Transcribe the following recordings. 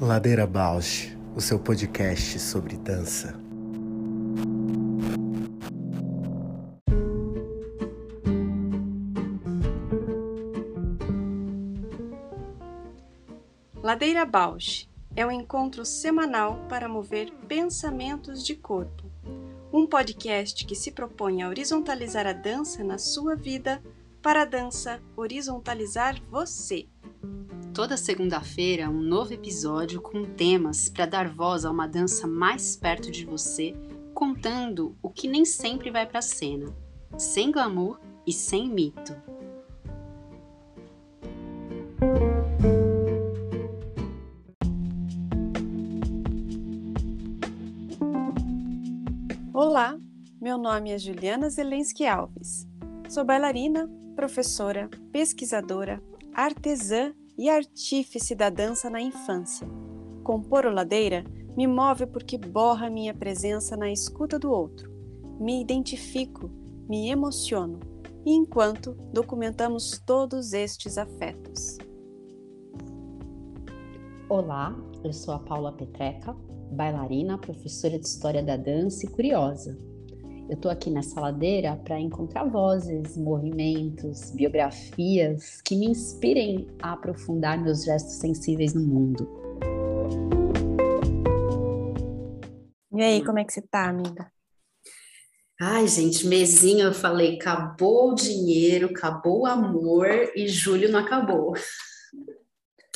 Ladeira Bausch, o seu podcast sobre dança. Ladeira Bausch é um encontro semanal para mover pensamentos de corpo. Um podcast que se propõe a horizontalizar a dança na sua vida para a dança horizontalizar você. Toda segunda-feira, um novo episódio com temas para dar voz a uma dança mais perto de você, contando o que nem sempre vai para a cena, sem glamour e sem mito. Olá, meu nome é Juliana Zelensky Alves. Sou bailarina, professora, pesquisadora, artesã e artífice da dança na infância. Compor o ladeira me move porque borra minha presença na escuta do outro. Me identifico, me emociono, e enquanto documentamos todos estes afetos. Olá, eu sou a Paula Petreca, bailarina, professora de História da Dança e curiosa. Eu estou aqui nessa ladeira para encontrar vozes, movimentos, biografias que me inspirem a aprofundar meus gestos sensíveis no mundo. E aí, como é que você tá, amiga? Ai, gente, mesinho eu falei, acabou o dinheiro, acabou o amor e julho não acabou.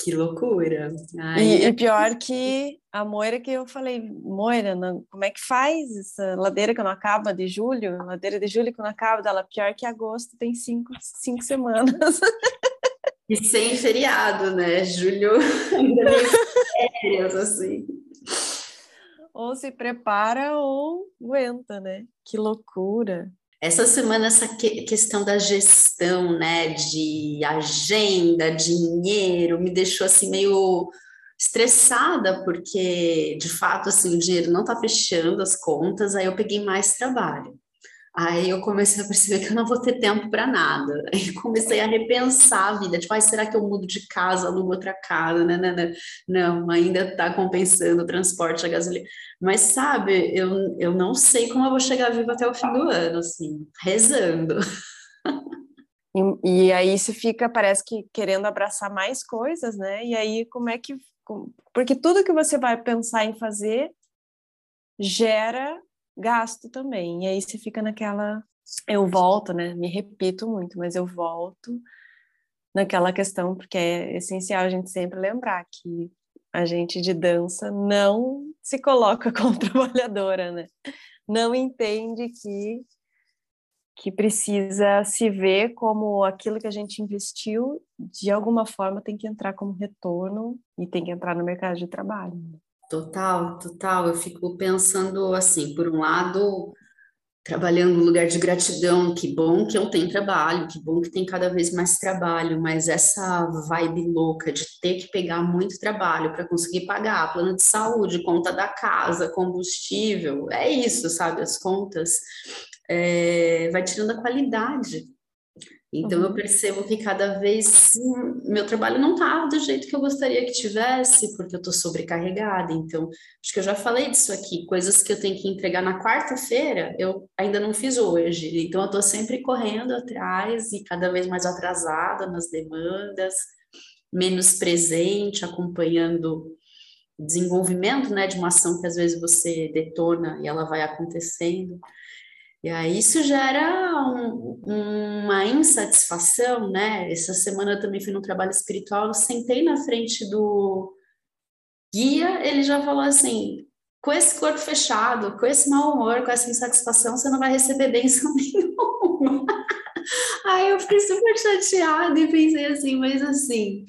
Que loucura. Aí... E, e, pior que a Moira que eu falei, Moira, não, como é que faz essa ladeira que não acaba de julho? Ladeira de julho que não acaba, dela pior que agosto, tem cinco, cinco semanas. E sem feriado, né? Julho ainda férias, assim. Ou se prepara ou aguenta, né? Que loucura. Essa semana, essa que, questão da gestão, né, de agenda, dinheiro, me deixou assim meio estressada, porque de fato assim, o dinheiro não está fechando as contas, aí eu peguei mais trabalho. Aí eu comecei a perceber que eu não vou ter tempo para nada. Aí comecei a repensar a vida, tipo, ah, será que eu mudo de casa, alugo outra casa? Não, não, não. não ainda está compensando o transporte, a gasolina. Mas sabe, eu, eu não sei como eu vou chegar viva até o fim do ano, assim, rezando. E, e aí você fica, parece que querendo abraçar mais coisas, né? E aí como é que. Porque tudo que você vai pensar em fazer gera gasto também. E aí você fica naquela. Eu volto, né? Me repito muito, mas eu volto naquela questão, porque é essencial a gente sempre lembrar que a gente de dança não se coloca como trabalhadora, né? Não entende que que precisa se ver como aquilo que a gente investiu, de alguma forma tem que entrar como retorno e tem que entrar no mercado de trabalho. Total, total. Eu fico pensando assim, por um lado, trabalhando no lugar de gratidão, que bom que eu tenho trabalho, que bom que tem cada vez mais trabalho, mas essa vibe louca de ter que pegar muito trabalho para conseguir pagar plano de saúde, conta da casa, combustível, é isso, sabe? As contas é, vai tirando a qualidade então, uhum. eu percebo que cada vez meu trabalho não está do jeito que eu gostaria que tivesse, porque eu estou sobrecarregada. Então, acho que eu já falei disso aqui, coisas que eu tenho que entregar na quarta-feira, eu ainda não fiz hoje. Então, eu estou sempre correndo atrás e cada vez mais atrasada nas demandas, menos presente, acompanhando o desenvolvimento né, de uma ação que às vezes você detona e ela vai acontecendo. E aí isso gera um, uma insatisfação, né? Essa semana eu também fui no trabalho espiritual, eu sentei na frente do guia, ele já falou assim: com esse corpo fechado, com esse mau humor, com essa insatisfação, você não vai receber bênção nenhuma. Aí eu fiquei super chateada e pensei assim, mas assim,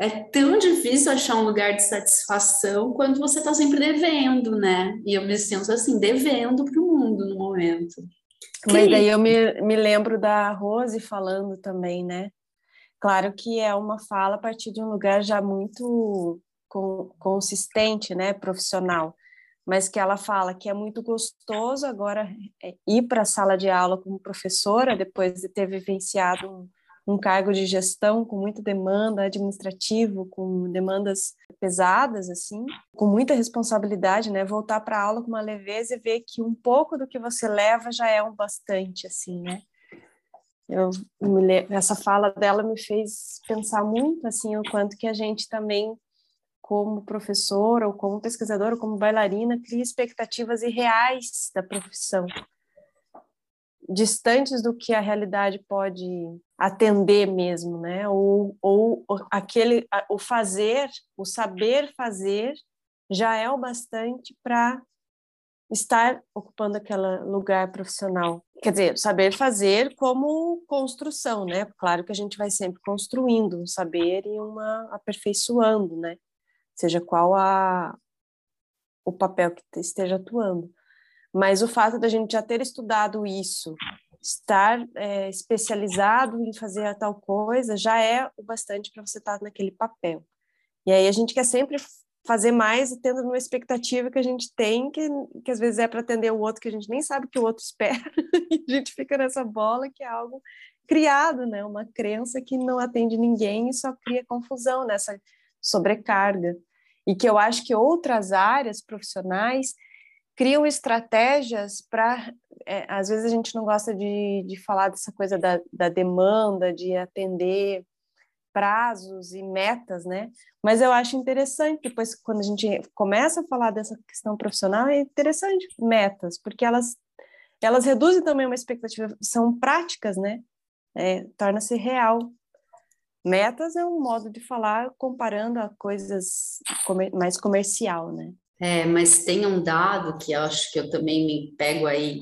é tão difícil achar um lugar de satisfação quando você está sempre devendo, né? E eu me sinto assim, devendo para o mundo no momento. Mas daí eu me, me lembro da Rose falando também, né? Claro que é uma fala a partir de um lugar já muito consistente, né, profissional, mas que ela fala que é muito gostoso agora é, ir para a sala de aula como professora, depois de ter vivenciado um, um cargo de gestão com muita demanda administrativo, com demandas pesadas assim, com muita responsabilidade, né? Voltar para a aula com uma leveza e ver que um pouco do que você leva já é um bastante assim, né? Eu me, essa fala dela me fez pensar muito assim o quanto que a gente também como professora ou como pesquisadora ou como bailarina cria expectativas irreais da profissão distantes do que a realidade pode atender mesmo, né? Ou, ou aquele, o fazer, o saber fazer já é o bastante para estar ocupando aquele lugar profissional. Quer dizer, saber fazer como construção, né? Claro que a gente vai sempre construindo um saber e uma aperfeiçoando, né? Seja qual a o papel que esteja atuando. Mas o fato da gente já ter estudado isso, estar é, especializado em fazer a tal coisa, já é o bastante para você estar naquele papel. E aí a gente quer sempre fazer mais tendo uma expectativa que a gente tem, que, que às vezes é para atender o outro que a gente nem sabe que o outro espera, e a gente fica nessa bola que é algo criado, né? Uma crença que não atende ninguém e só cria confusão nessa sobrecarga. E que eu acho que outras áreas profissionais criam estratégias para. É, às vezes a gente não gosta de, de falar dessa coisa da, da demanda, de atender prazos e metas, né? Mas eu acho interessante, depois, quando a gente começa a falar dessa questão profissional, é interessante metas, porque elas, elas reduzem também uma expectativa, são práticas, né? É, Torna-se real. Metas é um modo de falar comparando a coisas mais comercial, né? É, mas tem um dado que acho que eu também me pego aí,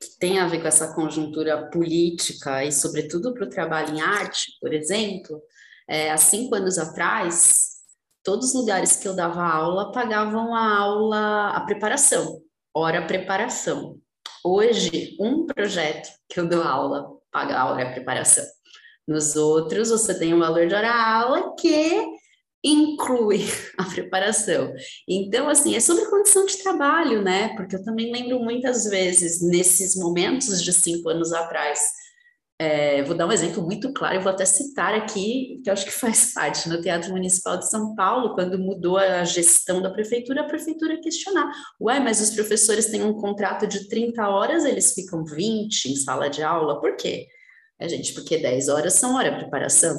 que tem a ver com essa conjuntura política e, sobretudo, para o trabalho em arte, por exemplo. É, há cinco anos atrás, todos os lugares que eu dava aula pagavam a aula, a preparação, hora preparação. Hoje, um projeto que eu dou aula paga a hora preparação. Nos outros, você tem um valor de hora aula que inclui a preparação. Então, assim, é sobre condição de trabalho, né? Porque eu também lembro muitas vezes, nesses momentos de cinco anos atrás, é, vou dar um exemplo muito claro, eu vou até citar aqui, que eu acho que faz parte, no Teatro Municipal de São Paulo, quando mudou a gestão da prefeitura, a prefeitura questionar, ué, mas os professores têm um contrato de 30 horas, eles ficam 20 em sala de aula, por quê? É, gente, porque 10 horas são hora de preparação.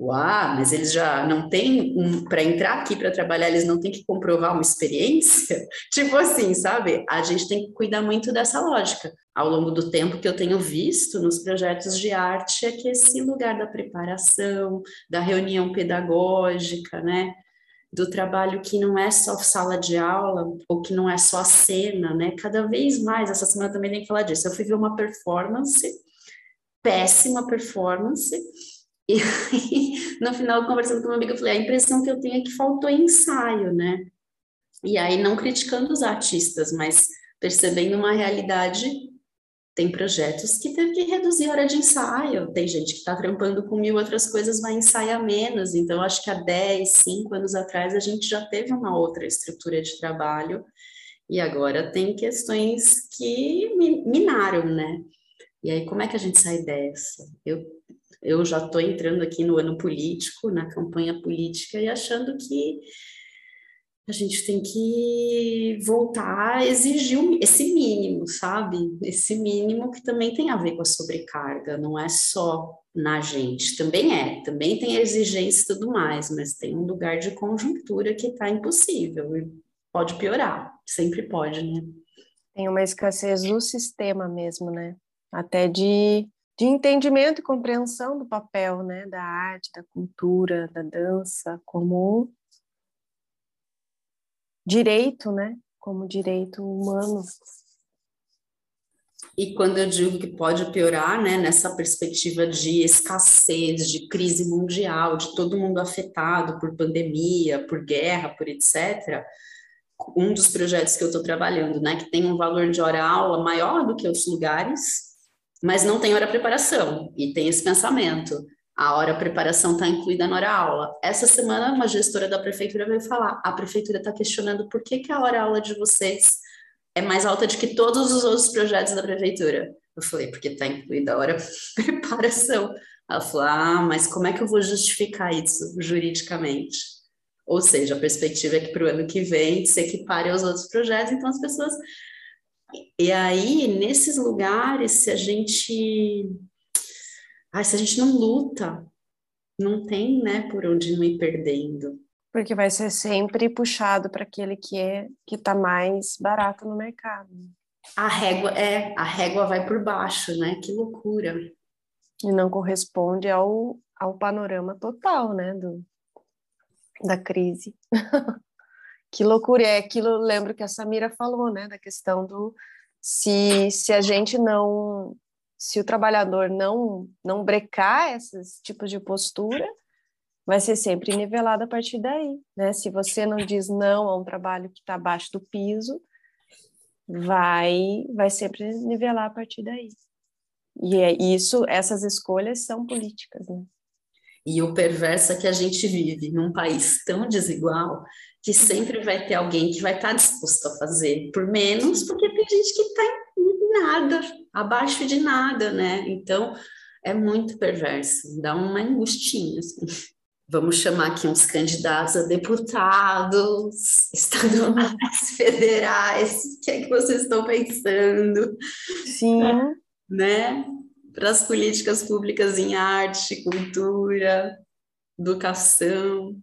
Uau, mas eles já não têm um para entrar aqui para trabalhar, eles não têm que comprovar uma experiência? tipo assim, sabe? A gente tem que cuidar muito dessa lógica. Ao longo do tempo que eu tenho visto nos projetos de arte é que esse lugar da preparação, da reunião pedagógica, né? Do trabalho que não é só sala de aula, ou que não é só cena, né? Cada vez mais, essa semana também tem que falar disso. Eu fui ver uma performance, péssima performance, e aí, no final, conversando com uma amiga, eu falei: a impressão que eu tenho é que faltou ensaio, né? E aí, não criticando os artistas, mas percebendo uma realidade. Tem projetos que teve que reduzir a hora de ensaio, tem gente que está trampando com mil outras coisas, vai ensaiar menos. Então, acho que há 10, 5 anos atrás, a gente já teve uma outra estrutura de trabalho, e agora tem questões que minaram, né? E aí, como é que a gente sai dessa? Eu eu já estou entrando aqui no ano político, na campanha política, e achando que a gente tem que voltar a exigir esse mínimo, sabe? Esse mínimo que também tem a ver com a sobrecarga, não é só na gente, também é, também tem exigência e tudo mais, mas tem um lugar de conjuntura que está impossível e pode piorar, sempre pode, né? Tem uma escassez do sistema mesmo, né? Até de de entendimento e compreensão do papel né, da arte, da cultura, da dança como direito, né, como direito humano. E quando eu digo que pode piorar, né, nessa perspectiva de escassez, de crise mundial, de todo mundo afetado por pandemia, por guerra, por etc., um dos projetos que eu estou trabalhando, né, que tem um valor de hora-aula maior do que os lugares, mas não tem hora preparação e tem esse pensamento. A hora preparação está incluída na hora aula. Essa semana, uma gestora da prefeitura veio falar: a prefeitura está questionando por que, que a hora aula de vocês é mais alta do que todos os outros projetos da prefeitura. Eu falei, porque está incluída a hora preparação. Ela falou: ah, mas como é que eu vou justificar isso juridicamente? Ou seja, a perspectiva é que para o ano que vem se equipare aos outros projetos, então as pessoas. E aí, nesses lugares, se a gente. Se a gente não luta, não tem, né, por onde não ir perdendo. Porque vai ser sempre puxado para aquele que é que está mais barato no mercado. A régua é, a régua vai por baixo, né? Que loucura. E não corresponde ao, ao panorama total, né, do, da crise. que loucura, é aquilo, lembro que a Samira falou, né, da questão do se, se a gente não, se o trabalhador não, não brecar esses tipos de postura, vai ser sempre nivelado a partir daí, né? Se você não diz não a um trabalho que está abaixo do piso, vai vai sempre nivelar a partir daí. E é isso, essas escolhas são políticas, né? E o perverso é que a gente vive num país tão desigual que sempre vai ter alguém que vai estar tá disposto a fazer por menos, porque tem gente que está em nada, abaixo de nada, né? Então é muito perverso, dá uma angustinha, assim vamos chamar aqui uns candidatos a deputados estaduais, federais, o que é que vocês estão pensando? Sim. Né? Para as políticas públicas em arte, cultura, educação.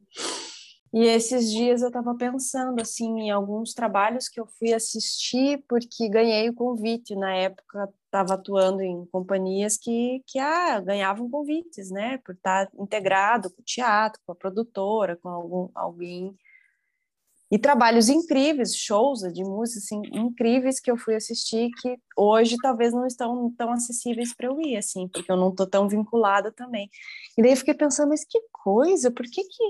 E esses dias eu estava pensando assim em alguns trabalhos que eu fui assistir porque ganhei o convite. Na época estava atuando em companhias que que ah, ganhavam convites, né, por estar integrado com o teatro, com a produtora, com algum alguém. E trabalhos incríveis, shows de música assim, incríveis que eu fui assistir que hoje talvez não estão tão acessíveis para eu ir assim, porque eu não estou tão vinculada também. E daí eu fiquei pensando, mas que coisa, por que que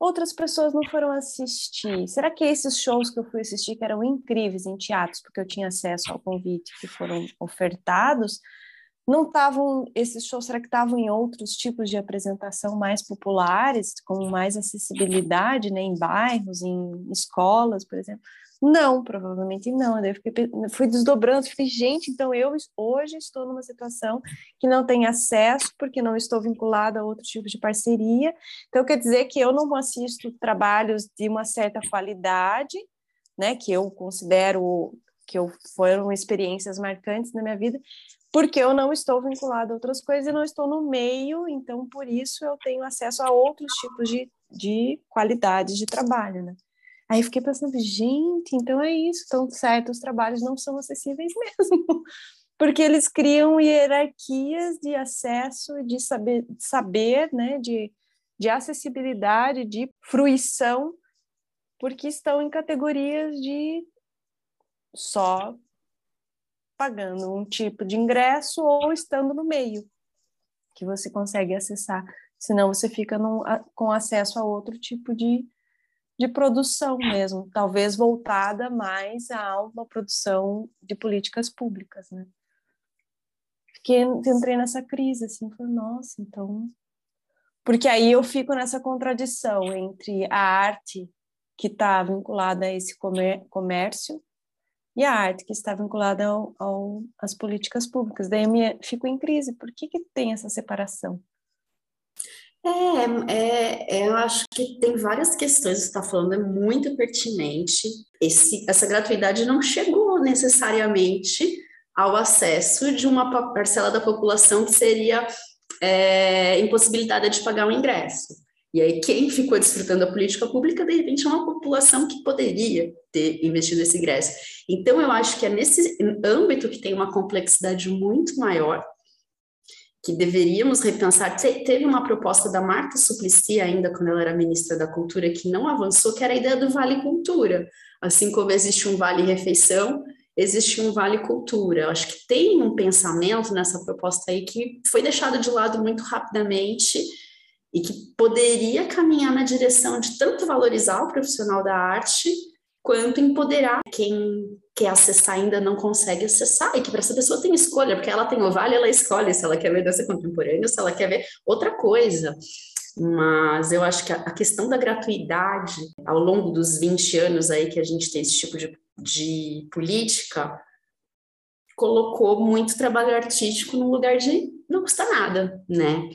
outras pessoas não foram assistir? Será que esses shows que eu fui assistir, que eram incríveis em teatros, porque eu tinha acesso ao convite que foram ofertados, não estavam, esses shows, será que estavam em outros tipos de apresentação mais populares, com mais acessibilidade, né, em bairros, em escolas, por exemplo? Não, provavelmente não. Eu fiquei, fui desdobrando, fiquei, gente, então eu hoje estou numa situação que não tenho acesso, porque não estou vinculada a outro tipo de parceria. Então, quer dizer que eu não assisto trabalhos de uma certa qualidade, né, que eu considero que eu, foram experiências marcantes na minha vida, porque eu não estou vinculada a outras coisas e não estou no meio, então por isso eu tenho acesso a outros tipos de, de qualidades de trabalho, né? Aí fiquei pensando, gente, então é isso, então certos trabalhos não são acessíveis mesmo, porque eles criam hierarquias de acesso, de saber, saber né, de, de acessibilidade, de fruição, porque estão em categorias de só pagando um tipo de ingresso ou estando no meio, que você consegue acessar, senão você fica num, com acesso a outro tipo de de produção mesmo, talvez voltada mais a uma produção de políticas públicas, né? Fiquei, entrei nessa crise, assim, falei, nossa, então... Porque aí eu fico nessa contradição entre a arte que está vinculada a esse comércio e a arte que está vinculada ao, ao, às políticas públicas. Daí eu me, fico em crise, por que, que tem essa separação? É, é, eu acho que tem várias questões que você está falando, é muito pertinente. Esse, essa gratuidade não chegou necessariamente ao acesso de uma parcela da população que seria é, impossibilitada de pagar o ingresso. E aí, quem ficou desfrutando da política pública, de repente, é uma população que poderia ter investido esse ingresso. Então, eu acho que é nesse âmbito que tem uma complexidade muito maior que deveríamos repensar. Teve uma proposta da Marta Suplicy, ainda quando ela era ministra da Cultura, que não avançou, que era a ideia do Vale Cultura. Assim como existe um Vale Refeição, existe um Vale Cultura. Eu acho que tem um pensamento nessa proposta aí que foi deixado de lado muito rapidamente e que poderia caminhar na direção de tanto valorizar o profissional da arte quanto empoderar quem quer acessar ainda não consegue acessar, e que para essa pessoa tem escolha, porque ela tem o vale, ela escolhe se ela quer ver dança contemporânea, se ela quer ver outra coisa. Mas eu acho que a questão da gratuidade, ao longo dos 20 anos aí que a gente tem esse tipo de, de política, colocou muito trabalho artístico no lugar de não custa nada, né?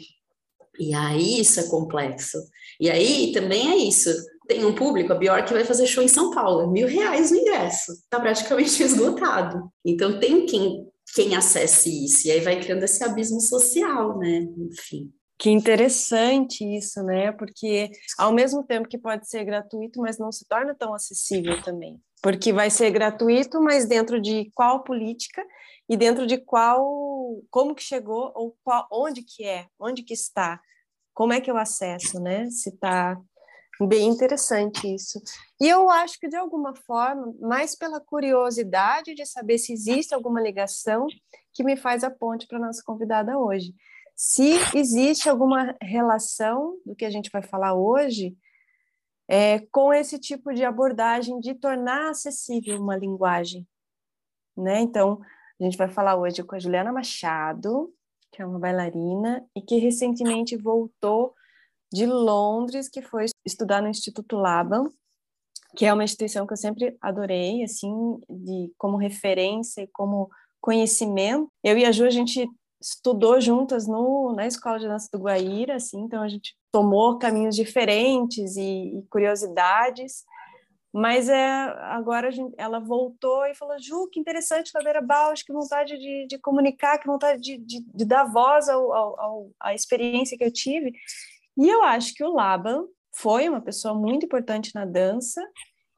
E aí isso é complexo. E aí também é isso. Tem um público, a Bjork vai fazer show em São Paulo, é mil reais o ingresso, tá praticamente esgotado. Então tem quem, quem acesse isso, e aí vai criando esse abismo social, né? Enfim. Que interessante isso, né? Porque ao mesmo tempo que pode ser gratuito, mas não se torna tão acessível também. Porque vai ser gratuito, mas dentro de qual política e dentro de qual, como que chegou ou qual, onde que é, onde que está, como é que eu acesso, né? Se está bem interessante isso. E eu acho que de alguma forma, mais pela curiosidade de saber se existe alguma ligação que me faz a ponte para nossa convidada hoje. Se existe alguma relação do que a gente vai falar hoje é, com esse tipo de abordagem de tornar acessível uma linguagem, né? Então, a gente vai falar hoje com a Juliana Machado, que é uma bailarina e que recentemente voltou de Londres, que foi estudar no Instituto Laban, que é uma instituição que eu sempre adorei, assim, de como referência e como conhecimento. Eu e a Ju, a gente estudou juntas no, na Escola de Dança do Guaíra, assim, então a gente tomou caminhos diferentes e, e curiosidades, mas é, agora gente, ela voltou e falou: Ju, que interessante, Ladeira Bausch, que vontade de, de comunicar, que vontade de, de, de dar voz ao, ao, ao, à experiência que eu tive. E eu acho que o Laban foi uma pessoa muito importante na dança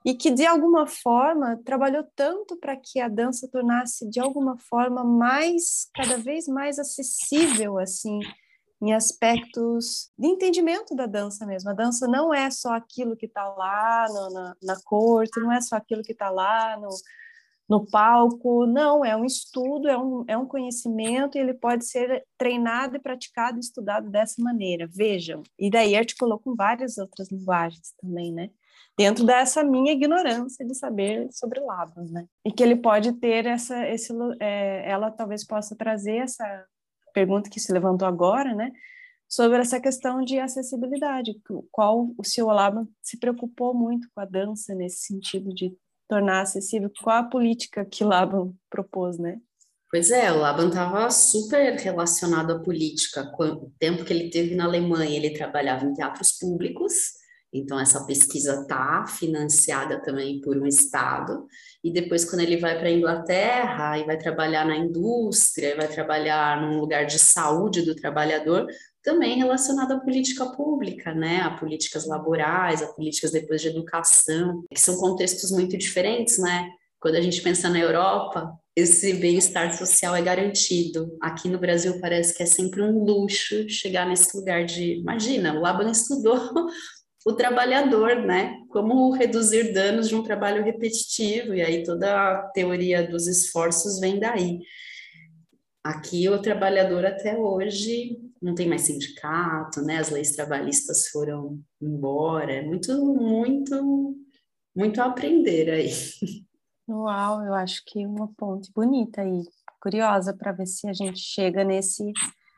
e que, de alguma forma, trabalhou tanto para que a dança tornasse, de alguma forma, mais, cada vez mais acessível, assim, em aspectos de entendimento da dança mesmo. A dança não é só aquilo que está lá no, na, na corte, não é só aquilo que está lá no, no palco, não, é um estudo, é um, é um conhecimento e ele pode ser treinado e praticado e estudado dessa maneira. Vejam, e daí articulou com várias outras linguagens também, né? Dentro dessa minha ignorância de saber sobre Labas, né? E que ele pode ter essa, esse, é, ela talvez possa trazer essa pergunta que se levantou agora, né? Sobre essa questão de acessibilidade, qual o seu Olaba se preocupou muito com a dança nesse sentido de tornar acessível, qual a política que Laban propôs, né? Pois é, o Laban estava super relacionado à política. O tempo que ele teve na Alemanha, ele trabalhava em teatros públicos, então, essa pesquisa está financiada também por um Estado, e depois, quando ele vai para a Inglaterra e vai trabalhar na indústria, vai trabalhar num lugar de saúde do trabalhador, também relacionado à política pública, né? A políticas laborais, a políticas depois de educação, que são contextos muito diferentes, né? Quando a gente pensa na Europa, esse bem-estar social é garantido. Aqui no Brasil parece que é sempre um luxo chegar nesse lugar de. Imagina, o Laban estudou o trabalhador, né? Como reduzir danos de um trabalho repetitivo, e aí toda a teoria dos esforços vem daí. Aqui o trabalhador até hoje não tem mais sindicato, né? As leis trabalhistas foram embora, é muito, muito, muito a aprender aí. Uau, eu acho que uma ponte bonita aí, curiosa para ver se a gente chega nesse,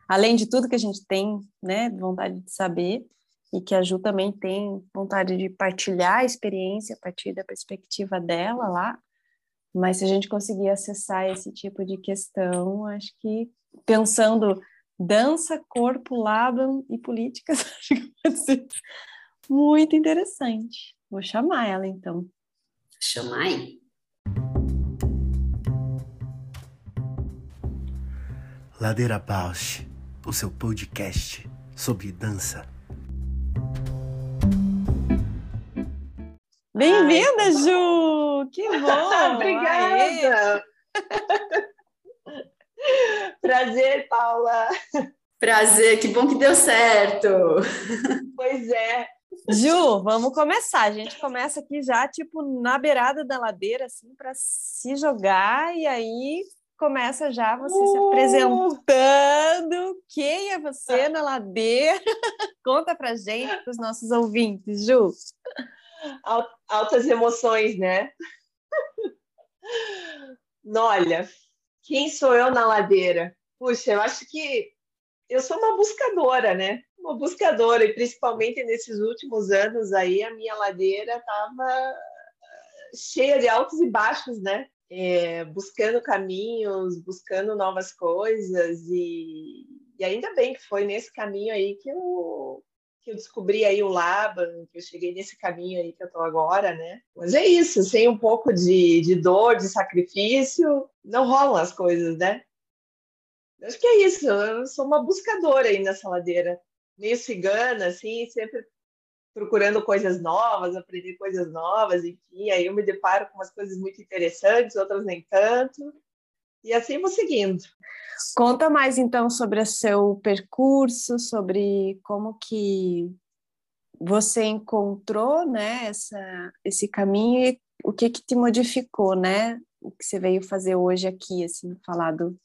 além de tudo que a gente tem, né, vontade de saber, e que a Ju também tem vontade de partilhar a experiência a partir da perspectiva dela lá, mas se a gente conseguir acessar esse tipo de questão, acho que pensando dança, corpo, Laban e políticas, acho que pode ser muito interessante. Vou chamar ela então. Chamar aí. Ladeira Bausch, o seu podcast sobre dança. Bem-vinda, Ju! Que bom! Obrigada! Prazer, Paula! Prazer, que bom que deu certo! Pois é. Ju, vamos começar. A gente começa aqui já, tipo, na beirada da ladeira, assim, para se jogar, e aí começa já você uh! se apresentando. Quem é você na ladeira? Conta pra gente, para os nossos ouvintes, Ju altas emoções, né? Olha, quem sou eu na ladeira? Puxa, eu acho que eu sou uma buscadora, né? Uma buscadora, e principalmente nesses últimos anos aí, a minha ladeira estava cheia de altos e baixos, né? É, buscando caminhos, buscando novas coisas e, E ainda bem que foi nesse caminho aí que eu, que eu descobri aí o Laban, que eu cheguei nesse caminho aí que eu estou agora, né? Mas é isso, sem um pouco de, de dor, de sacrifício, não rolam as coisas, né? Acho que é isso, eu sou uma buscadora aí nessa ladeira, meio cigana, assim, sempre procurando coisas novas, aprender coisas novas, enfim, aí eu me deparo com umas coisas muito interessantes, outras nem tanto, e assim vou seguindo. Conta mais então sobre o seu percurso, sobre como que você encontrou, né, essa, esse caminho e o que que te modificou, né? O que você veio fazer hoje aqui, assim, falar do,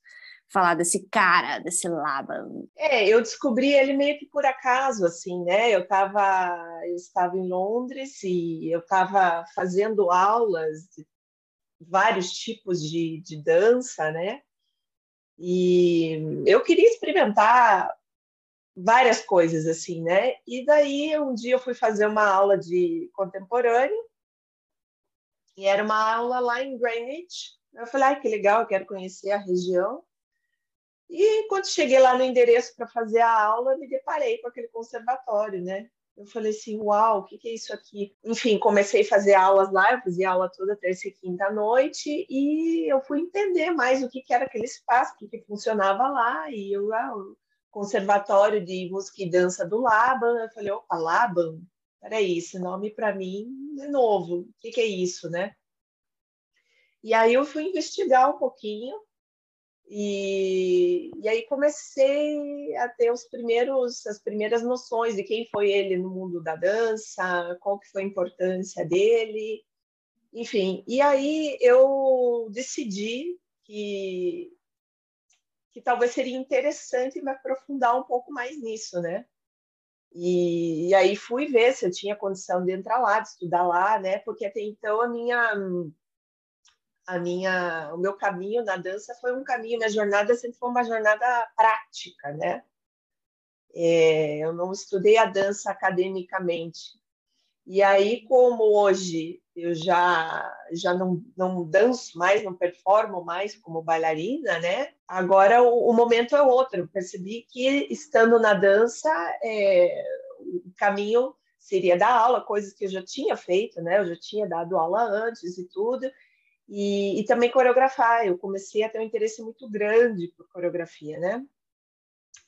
falar desse cara, desse Laban? É, eu descobri ele meio que por acaso, assim, né? Eu estava eu estava em Londres e eu estava fazendo aulas de vários tipos de, de dança, né? E eu queria experimentar várias coisas, assim, né? E daí um dia eu fui fazer uma aula de contemporâneo e era uma aula lá em Greenwich. Eu falei, ah, que legal, eu quero conhecer a região. E quando cheguei lá no endereço para fazer a aula, me deparei com aquele conservatório, né? Eu falei assim, uau, o que, que é isso aqui? Enfim, comecei a fazer aulas lá, eu fazia aula toda terça e quinta à noite, e eu fui entender mais o que, que era aquele espaço, o que, que funcionava lá, e eu, ah, o Conservatório de Música e Dança do Laban, eu falei, opa, Laban? Peraí, esse nome para mim é novo, o que, que é isso, né? E aí eu fui investigar um pouquinho, e, e aí comecei a ter os primeiros, as primeiras noções de quem foi ele no mundo da dança, qual que foi a importância dele, enfim. E aí eu decidi que que talvez seria interessante me aprofundar um pouco mais nisso, né? E, e, aí fui ver se eu tinha condição de entrar lá, de estudar lá, né? Porque até então a minha a minha, o meu caminho na dança foi um caminho, minha jornada sempre foi uma jornada prática, né? É, eu não estudei a dança academicamente. E aí, como hoje eu já já não, não danço mais, não performo mais como bailarina, né? Agora o, o momento é outro. Eu percebi que estando na dança, é, o caminho seria dar aula, coisas que eu já tinha feito, né? Eu já tinha dado aula antes e tudo e, e, também coreografar. Eu comecei a ter um interesse muito grande por coreografia, né?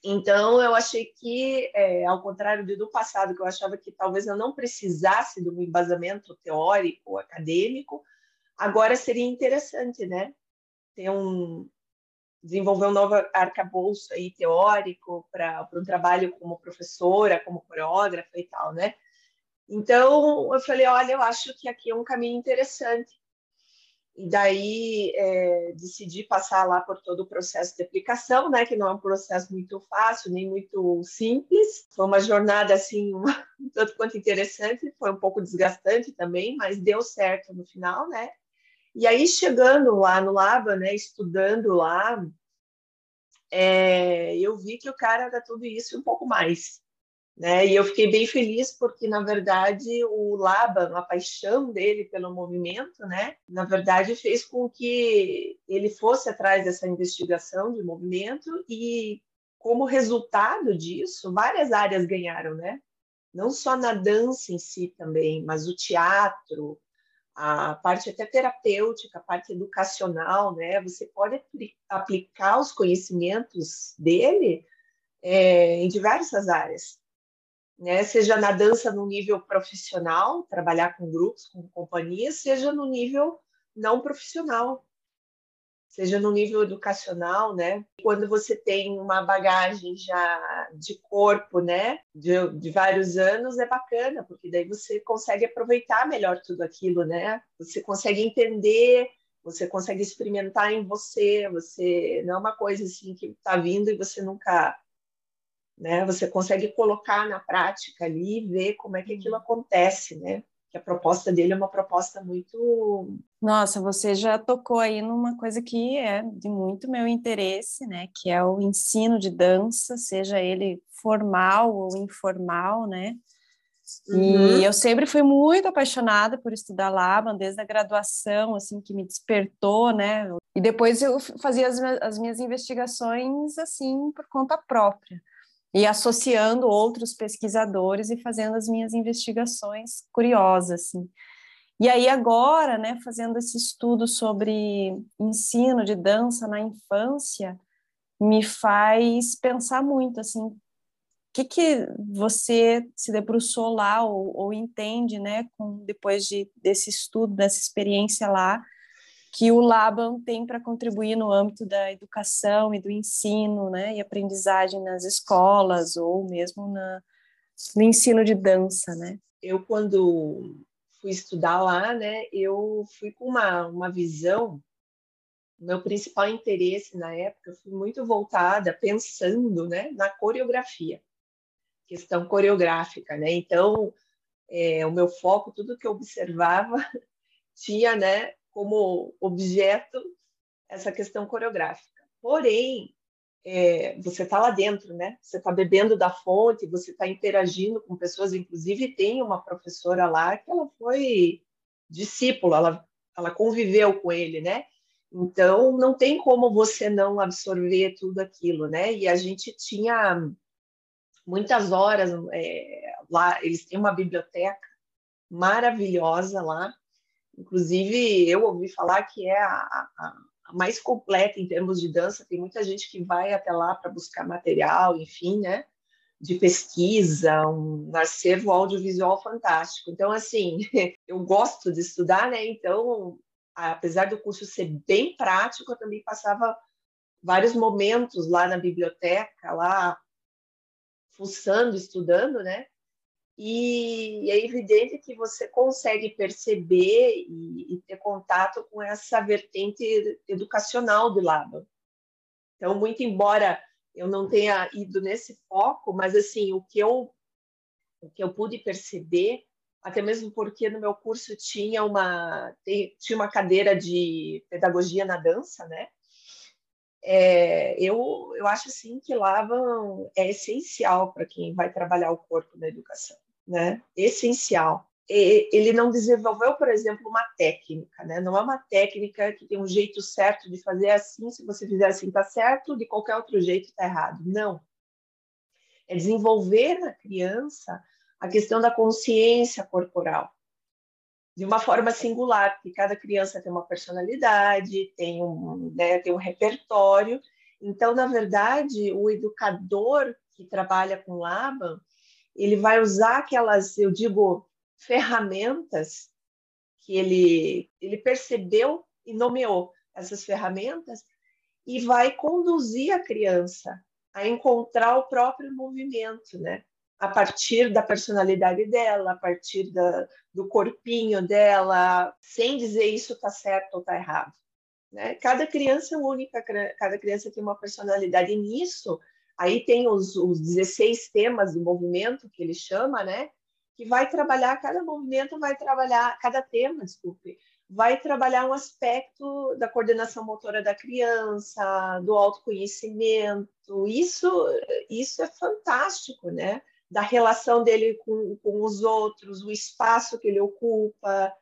Então, eu achei que, é, ao contrário do, do passado, que eu achava que talvez eu não precisasse de um embasamento teórico, acadêmico, agora seria interessante, né? Ter um, desenvolver um novo arcabouço aí teórico para um trabalho como professora, como coreógrafa e tal, né? Então, eu falei, olha, eu acho que aqui é um caminho interessante. E daí é, decidi passar lá por todo o processo de aplicação, né, que não é um processo muito fácil nem muito simples. Foi uma jornada assim um tanto quanto interessante, foi um pouco desgastante também, mas deu certo no final, né? E aí chegando lá no Laba, né, estudando lá, é, eu vi que o cara era tudo isso e um pouco mais. Né? E eu fiquei bem feliz porque, na verdade, o Laban, a paixão dele pelo movimento, né? na verdade, fez com que ele fosse atrás dessa investigação de movimento e, como resultado disso, várias áreas ganharam, né? Não só na dança em si também, mas o teatro, a parte até terapêutica, a parte educacional, né? Você pode aplicar os conhecimentos dele é, em diversas áreas né? seja na dança no nível profissional, trabalhar com grupos, com companhias, seja no nível não profissional, seja no nível educacional, né? Quando você tem uma bagagem já de corpo, né, de, de, vários anos, é bacana, porque daí você consegue aproveitar melhor tudo aquilo, né? Você consegue entender, você consegue experimentar em você, você não é uma coisa assim que está vindo e você nunca né? Você consegue colocar na prática ali e ver como é que aquilo uhum. acontece, né? Que a proposta dele é uma proposta muito. Nossa, você já tocou aí numa coisa que é de muito meu interesse, né? Que é o ensino de dança, seja ele formal ou informal, né? Uhum. E eu sempre fui muito apaixonada por estudar Laban, desde a graduação, assim, que me despertou, né? E depois eu fazia as, as minhas investigações, assim, por conta própria. E associando outros pesquisadores e fazendo as minhas investigações curiosas, assim. E aí agora, né, fazendo esse estudo sobre ensino de dança na infância, me faz pensar muito, assim, que, que você se debruçou lá ou, ou entende, né, com, depois de, desse estudo, dessa experiência lá, que o Laban tem para contribuir no âmbito da educação e do ensino, né, e aprendizagem nas escolas ou mesmo na, no ensino de dança, né? Eu quando fui estudar lá, né, eu fui com uma, uma visão meu principal interesse na época foi muito voltada pensando né, na coreografia questão coreográfica, né? Então, é, o meu foco, tudo que eu observava, tinha, né, como objeto essa questão coreográfica. Porém, é, você está lá dentro, né? Você está bebendo da fonte, você está interagindo com pessoas. Inclusive, tem uma professora lá que ela foi discípula, ela, ela conviveu com ele, né? Então, não tem como você não absorver tudo aquilo, né? E a gente tinha muitas horas é, lá. Eles têm uma biblioteca maravilhosa lá. Inclusive, eu ouvi falar que é a, a, a mais completa em termos de dança. Tem muita gente que vai até lá para buscar material, enfim, né? de pesquisa, um acervo audiovisual fantástico. Então, assim, eu gosto de estudar, né? Então, apesar do curso ser bem prático, eu também passava vários momentos lá na biblioteca, lá fuçando, estudando, né? E é evidente que você consegue perceber e, e ter contato com essa vertente educacional do Laba. Então, muito embora eu não tenha ido nesse foco, mas assim, o que eu o que eu pude perceber, até mesmo porque no meu curso tinha uma tinha uma cadeira de pedagogia na dança, né? é, eu, eu acho assim que Lavan é essencial para quem vai trabalhar o corpo na educação, né? Essencial. E, ele não desenvolveu, por exemplo, uma técnica, né? Não é uma técnica que tem um jeito certo de fazer assim, se você fizer assim está certo, de qualquer outro jeito está errado. Não. É desenvolver na criança a questão da consciência corporal de uma forma singular, porque cada criança tem uma personalidade, tem um, né, tem um repertório. Então, na verdade, o educador que trabalha com Laban, ele vai usar aquelas, eu digo, ferramentas que ele, ele percebeu e nomeou essas ferramentas e vai conduzir a criança a encontrar o próprio movimento, né? a partir da personalidade dela, a partir da, do corpinho dela, sem dizer isso está certo ou está errado. Né? Cada criança é única, cada criança tem uma personalidade. E nisso, aí tem os, os 16 temas do movimento, que ele chama, né? que vai trabalhar, cada movimento vai trabalhar, cada tema, desculpe, vai trabalhar um aspecto da coordenação motora da criança, do autoconhecimento. Isso, isso é fantástico, né? da relação dele com, com os outros, o espaço que ele ocupa,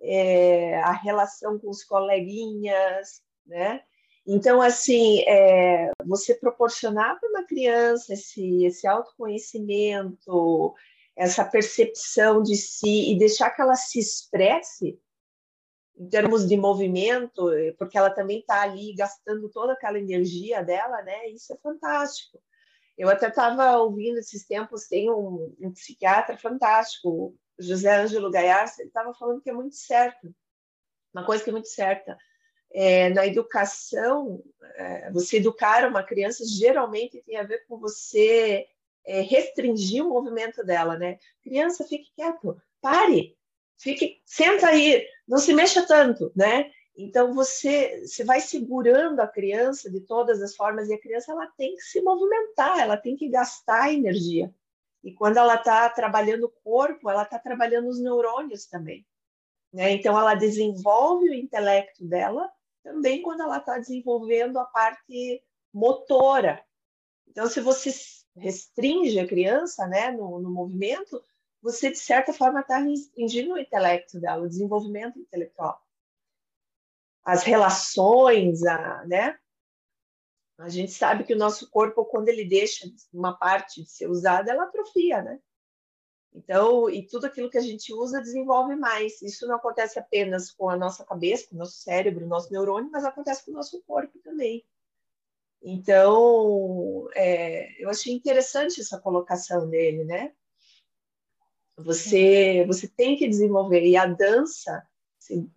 é, a relação com os coleguinhas, né? Então, assim, é, você proporcionar para uma criança esse, esse autoconhecimento, essa percepção de si e deixar que ela se expresse em termos de movimento, porque ela também está ali gastando toda aquela energia dela, né? Isso é fantástico. Eu até estava ouvindo esses tempos, tem um, um psiquiatra fantástico, José Ângelo Gaiarsa, ele estava falando que é muito certo, uma coisa que é muito certa. É, na educação, é, você educar uma criança geralmente tem a ver com você é, restringir o movimento dela, né? Criança, fique quieto, pare, fique, senta aí, não se mexa tanto, né? Então você, você vai segurando a criança de todas as formas e a criança ela tem que se movimentar, ela tem que gastar energia. E quando ela está trabalhando o corpo, ela está trabalhando os neurônios também. Né? Então ela desenvolve o intelecto dela também quando ela está desenvolvendo a parte motora. Então se você restringe a criança né, no, no movimento, você, de certa forma, está restringindo o intelecto dela, o desenvolvimento intelectual. As relações, a, né? A gente sabe que o nosso corpo, quando ele deixa uma parte de ser usada, ela atrofia, né? Então, e tudo aquilo que a gente usa desenvolve mais. Isso não acontece apenas com a nossa cabeça, com o nosso cérebro, o nosso neurônio, mas acontece com o nosso corpo também. Então, é, eu achei interessante essa colocação dele, né? Você, você tem que desenvolver. E a dança, assim,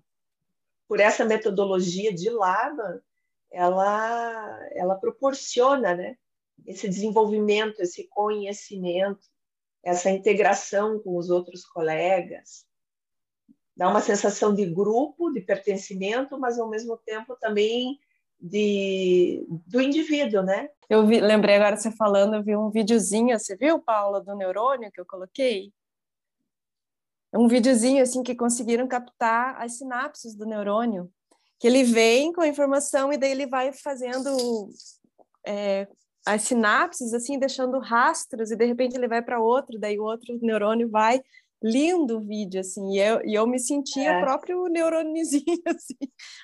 por essa metodologia de Laban, ela, ela proporciona né, esse desenvolvimento, esse conhecimento, essa integração com os outros colegas. Dá uma sensação de grupo, de pertencimento, mas ao mesmo tempo também de, do indivíduo, né? Eu vi, lembrei agora você falando, eu vi um videozinho, você viu, Paula, do neurônio que eu coloquei? um videozinho assim que conseguiram captar as sinapses do neurônio, que ele vem com a informação e daí ele vai fazendo é, as sinapses assim, deixando rastros e de repente ele vai para outro, daí o outro neurônio vai lindo o vídeo, assim, e eu, e eu me sentia é. próprio neurôniozinho, assim,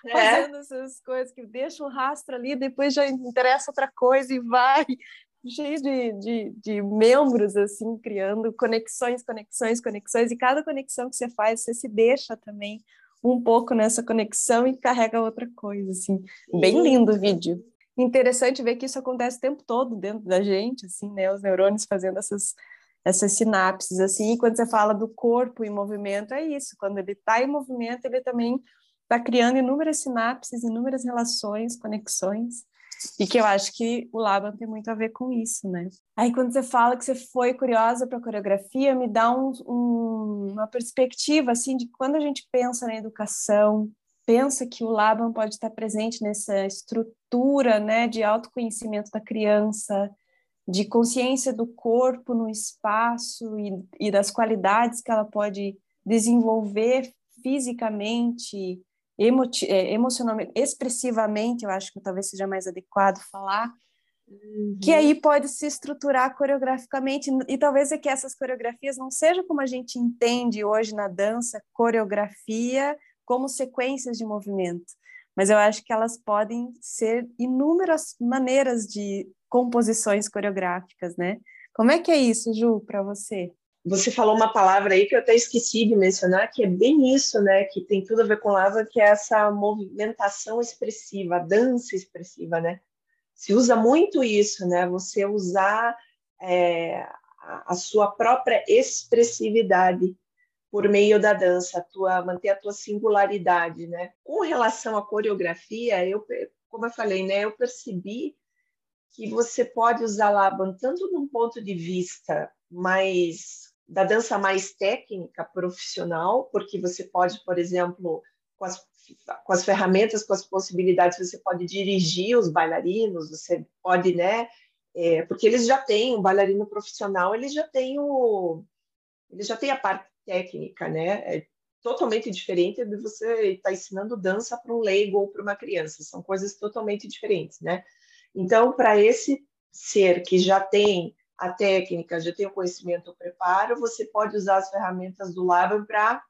é. fazendo essas coisas que deixa um rastro ali, depois já interessa outra coisa e vai, cheio de, de, de, membros, assim, criando conexões, conexões, conexões, e cada conexão que você faz, você se deixa também um pouco nessa conexão e carrega outra coisa, assim. Bem lindo o vídeo. Interessante ver que isso acontece o tempo todo dentro da gente, assim, né? Os neurônios fazendo essas, essas sinapses, assim. E quando você fala do corpo em movimento, é isso. Quando ele está em movimento, ele também está criando inúmeras sinapses, inúmeras relações, conexões. E que eu acho que o Laban tem muito a ver com isso, né? Aí quando você fala que você foi curiosa para coreografia, me dá um, um, uma perspectiva assim de quando a gente pensa na educação, pensa que o Laban pode estar presente nessa estrutura, né, de autoconhecimento da criança, de consciência do corpo no espaço e, e das qualidades que ela pode desenvolver fisicamente, é, emocionalmente, expressivamente, eu acho que talvez seja mais adequado falar, uhum. que aí pode se estruturar coreograficamente, e talvez é que essas coreografias não sejam como a gente entende hoje na dança, coreografia como sequências de movimento, mas eu acho que elas podem ser inúmeras maneiras de composições coreográficas, né? Como é que é isso, Ju, para você? Você falou uma palavra aí que eu até esqueci de mencionar, que é bem isso, né? Que tem tudo a ver com lava, que é essa movimentação expressiva, a dança expressiva, né? Se usa muito isso, né? Você usar é, a sua própria expressividade por meio da dança, a tua, manter a tua singularidade, né? Com relação à coreografia, eu, como eu falei, né? Eu percebi que você pode usar Laban tanto num ponto de vista mais da dança mais técnica, profissional, porque você pode, por exemplo, com as, com as ferramentas, com as possibilidades, você pode dirigir os bailarinos, você pode, né? É, porque eles já têm, um bailarino profissional, ele já tem o, ele já tem a parte técnica, né? É totalmente diferente de você estar tá ensinando dança para um leigo ou para uma criança, são coisas totalmente diferentes, né? Então, para esse ser que já tem a técnica, já tem o conhecimento, o preparo, você pode usar as ferramentas do Laban para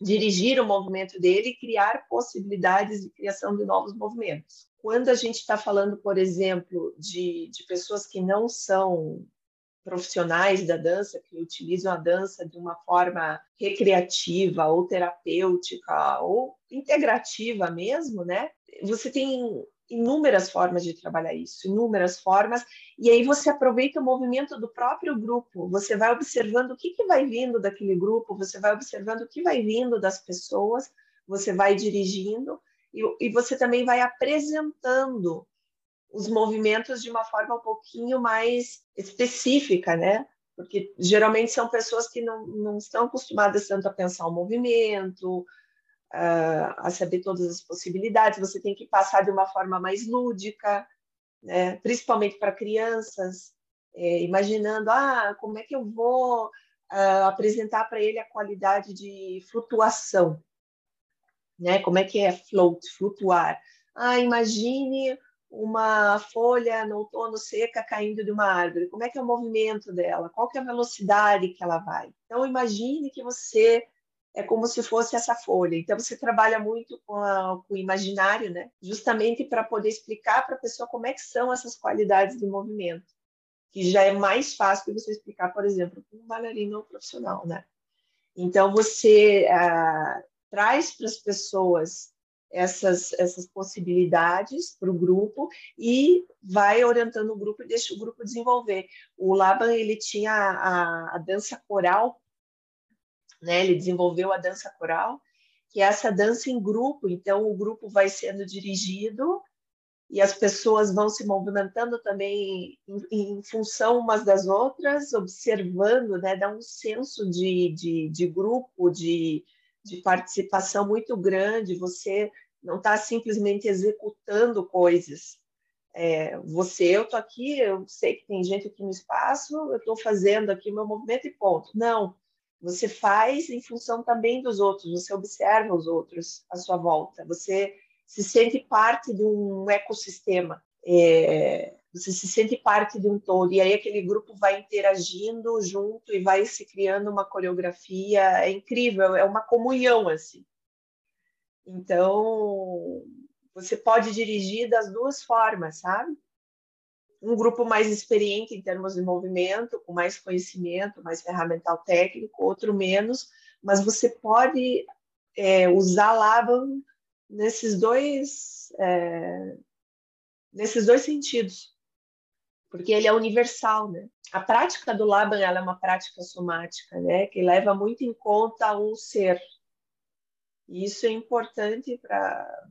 dirigir o movimento dele e criar possibilidades de criação de novos movimentos. Quando a gente está falando, por exemplo, de, de pessoas que não são profissionais da dança, que utilizam a dança de uma forma recreativa ou terapêutica ou integrativa mesmo, né? Você tem inúmeras formas de trabalhar isso, inúmeras formas, e aí você aproveita o movimento do próprio grupo, você vai observando o que, que vai vindo daquele grupo, você vai observando o que vai vindo das pessoas, você vai dirigindo, e, e você também vai apresentando os movimentos de uma forma um pouquinho mais específica, né? Porque geralmente são pessoas que não, não estão acostumadas tanto a pensar o movimento, a saber todas as possibilidades, você tem que passar de uma forma mais lúdica, né? principalmente para crianças, é, imaginando, ah, como é que eu vou uh, apresentar para ele a qualidade de flutuação, né? Como é que é float, flutuar? Ah, imagine uma folha no outono seca caindo de uma árvore? Como é que é o movimento dela? Qual que é a velocidade que ela vai? Então, imagine que você é como se fosse essa folha. Então, você trabalha muito com, a, com o imaginário, né? Justamente para poder explicar para a pessoa como é que são essas qualidades de movimento, que já é mais fácil que você explicar, por exemplo, para um bailarino profissional, né? Então, você ah, traz para as pessoas essas, essas possibilidades para o grupo e vai orientando o grupo e deixa o grupo desenvolver. O Laban ele tinha a, a dança coral, né? Ele desenvolveu a dança coral, que é essa dança em grupo. Então o grupo vai sendo dirigido e as pessoas vão se movimentando também em, em função umas das outras, observando, né? Dá um senso de, de, de grupo, de de participação muito grande, você não está simplesmente executando coisas. É, você, eu estou aqui, eu sei que tem gente aqui no espaço, eu estou fazendo aqui o meu movimento e ponto. Não, você faz em função também dos outros, você observa os outros à sua volta, você se sente parte de um ecossistema, é, você se sente parte de um todo, e aí aquele grupo vai interagindo junto e vai se criando uma coreografia, é incrível, é uma comunhão, assim. Então, você pode dirigir das duas formas, sabe? Um grupo mais experiente em termos de movimento, com mais conhecimento, mais ferramental técnico, outro menos, mas você pode é, usar Laban nesses dois é, nesses dois sentidos, porque ele é universal, né? A prática do Laban é uma prática somática, né? Que leva muito em conta um ser, e isso é importante para,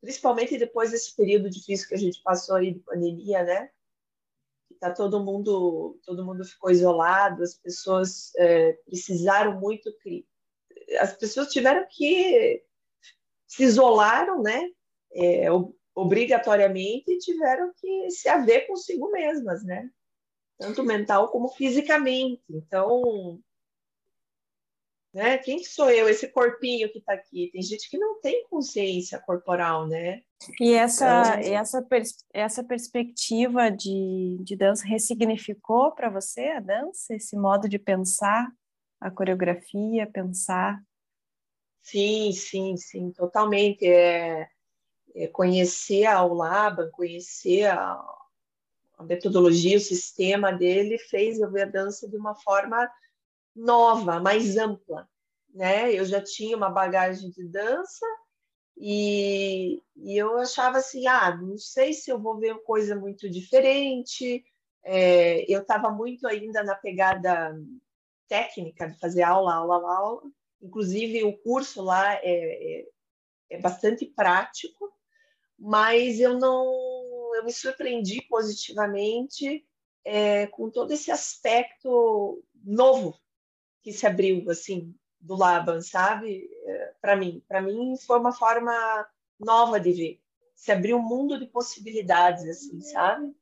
principalmente depois desse período difícil que a gente passou aí de pandemia, né? Tá todo mundo, todo mundo ficou isolado, as pessoas é, precisaram muito, as pessoas tiveram que se isolaram, né? É, obrigatoriamente tiveram que se haver consigo mesmas, né? Tanto mental como fisicamente. Então, né? Quem que sou eu, esse corpinho que está aqui? Tem gente que não tem consciência corporal, né? E essa, então... essa, pers essa perspectiva de, de dança ressignificou para você a dança, esse modo de pensar a coreografia, pensar? Sim, sim, sim, totalmente. É, é conhecer a Laban, conhecer a, a metodologia, o sistema dele, fez eu ver a dança de uma forma nova, mais ampla, né? Eu já tinha uma bagagem de dança e, e eu achava assim, ah, não sei se eu vou ver coisa muito diferente. É, eu estava muito ainda na pegada técnica de fazer aula, aula, aula. Inclusive o curso lá é, é, é bastante prático, mas eu não, eu me surpreendi positivamente é, com todo esse aspecto novo que se abriu assim do Laban, sabe? É, para mim, para mim foi uma forma nova de ver. Se abriu um mundo de possibilidades, assim, sabe?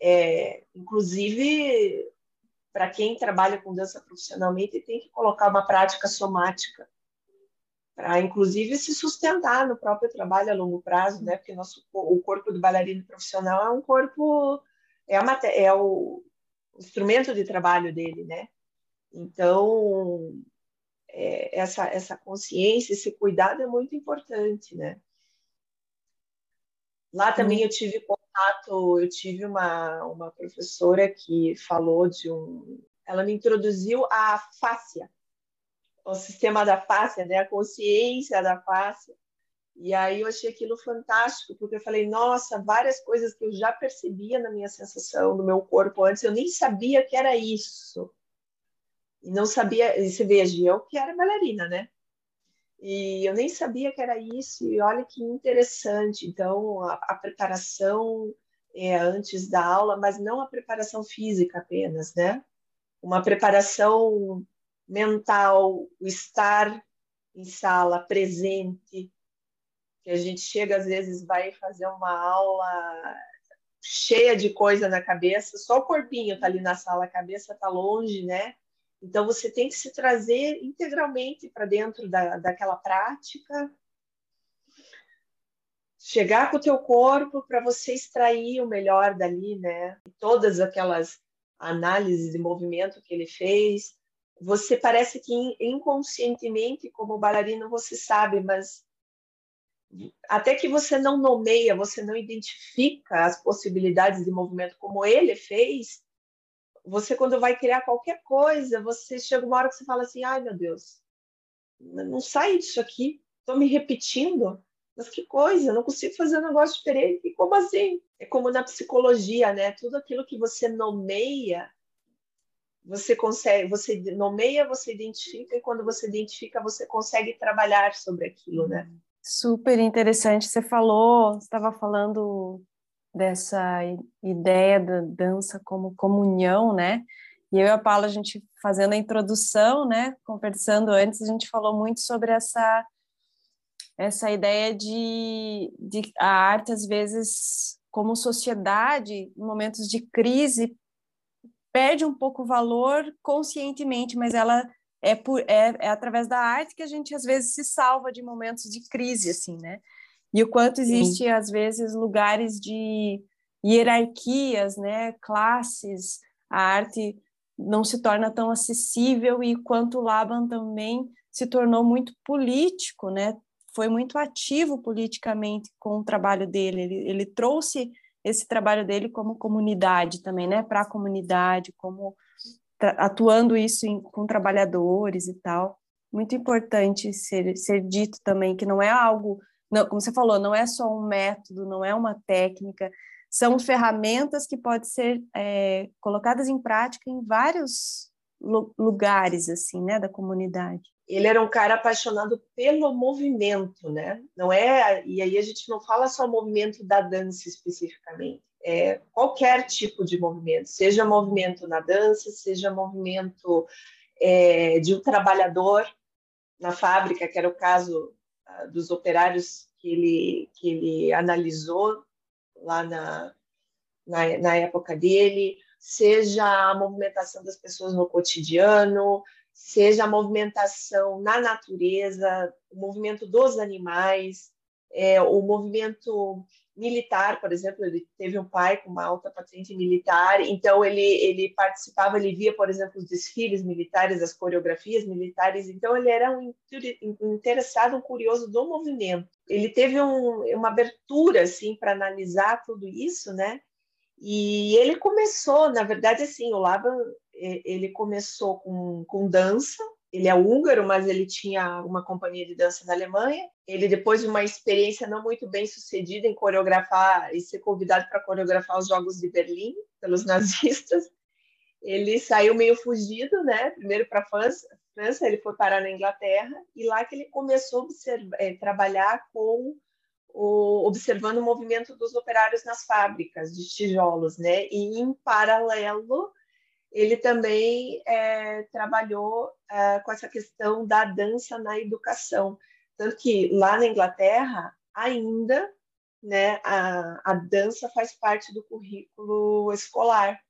É, inclusive, para quem trabalha com dança profissionalmente, tem que colocar uma prática somática para, inclusive, se sustentar no próprio trabalho a longo prazo, né? Porque nosso, o corpo do bailarino profissional é um corpo, é, a, é o instrumento de trabalho dele, né? Então, é, essa, essa consciência, esse cuidado é muito importante, né? Lá também eu tive contato, eu tive uma, uma professora que falou de um. Ela me introduziu à fáscia, o sistema da fáscia, né? a consciência da fáscia. E aí eu achei aquilo fantástico, porque eu falei, nossa, várias coisas que eu já percebia na minha sensação, no meu corpo antes, eu nem sabia que era isso e não sabia, e você veja, eu que era bailarina, né? E eu nem sabia que era isso, e olha que interessante. Então, a, a preparação é, antes da aula, mas não a preparação física apenas, né? Uma preparação mental, o estar em sala, presente, que a gente chega, às vezes, vai fazer uma aula cheia de coisa na cabeça, só o corpinho está ali na sala, a cabeça está longe, né? Então, você tem que se trazer integralmente para dentro da, daquela prática. chegar com o teu corpo para você extrair o melhor dali, né? Todas aquelas análises de movimento que ele fez, você parece que inconscientemente, como bailarino, você sabe, mas até que você não nomeia, você não identifica as possibilidades de movimento como ele fez, você quando vai criar qualquer coisa, você chega uma hora que você fala assim, ai meu Deus, não sai disso aqui, estou me repetindo, mas que coisa, não consigo fazer um negócio diferente, como assim? É como na psicologia, né? Tudo aquilo que você nomeia, você consegue, você nomeia, você identifica, e quando você identifica, você consegue trabalhar sobre aquilo, né? Super interessante. Você falou, estava falando dessa ideia da dança como comunhão, né? E eu e a Paula, a gente fazendo a introdução, né, conversando antes, a gente falou muito sobre essa essa ideia de, de a arte às vezes como sociedade, em momentos de crise, perde um pouco o valor conscientemente, mas ela é, por, é, é através da arte que a gente às vezes se salva de momentos de crise, assim, né? E o quanto existe Sim. às vezes lugares de hierarquias, né? Classes, a arte não se torna tão acessível e quanto Laban também se tornou muito político, né? Foi muito ativo politicamente com o trabalho dele. Ele, ele trouxe esse trabalho dele como comunidade também, né? Para a comunidade, como atuando isso em, com trabalhadores e tal. Muito importante ser, ser dito também que não é algo, não, como você falou, não é só um método, não é uma técnica, são ferramentas que podem ser é, colocadas em prática em vários lugares assim, né, da comunidade. Ele era um cara apaixonado pelo movimento, né? Não é, e aí a gente não fala só movimento da dança especificamente é, qualquer tipo de movimento, seja movimento na dança, seja movimento é, de um trabalhador na fábrica, que era o caso uh, dos operários que ele, que ele analisou lá na, na, na época dele, seja a movimentação das pessoas no cotidiano, seja a movimentação na natureza, o movimento dos animais, é, o movimento militar, por exemplo, ele teve um pai com uma alta patente militar, então ele, ele participava, ele via, por exemplo, os desfiles militares, as coreografias militares, então ele era um interessado, um curioso do movimento. Ele teve um, uma abertura, assim, para analisar tudo isso, né? E ele começou, na verdade, assim, o Laban, ele começou com, com dança, ele é húngaro, mas ele tinha uma companhia de dança na Alemanha. Ele, depois de uma experiência não muito bem sucedida em coreografar e ser convidado para coreografar os Jogos de Berlim pelos nazistas, ele saiu meio fugido, né? Primeiro para a França, França, ele foi parar na Inglaterra e lá que ele começou a é, trabalhar com o, observando o movimento dos operários nas fábricas de tijolos, né? E em paralelo ele também é, trabalhou é, com essa questão da dança na educação. Tanto que lá na Inglaterra, ainda, né, a, a dança faz parte do currículo escolar.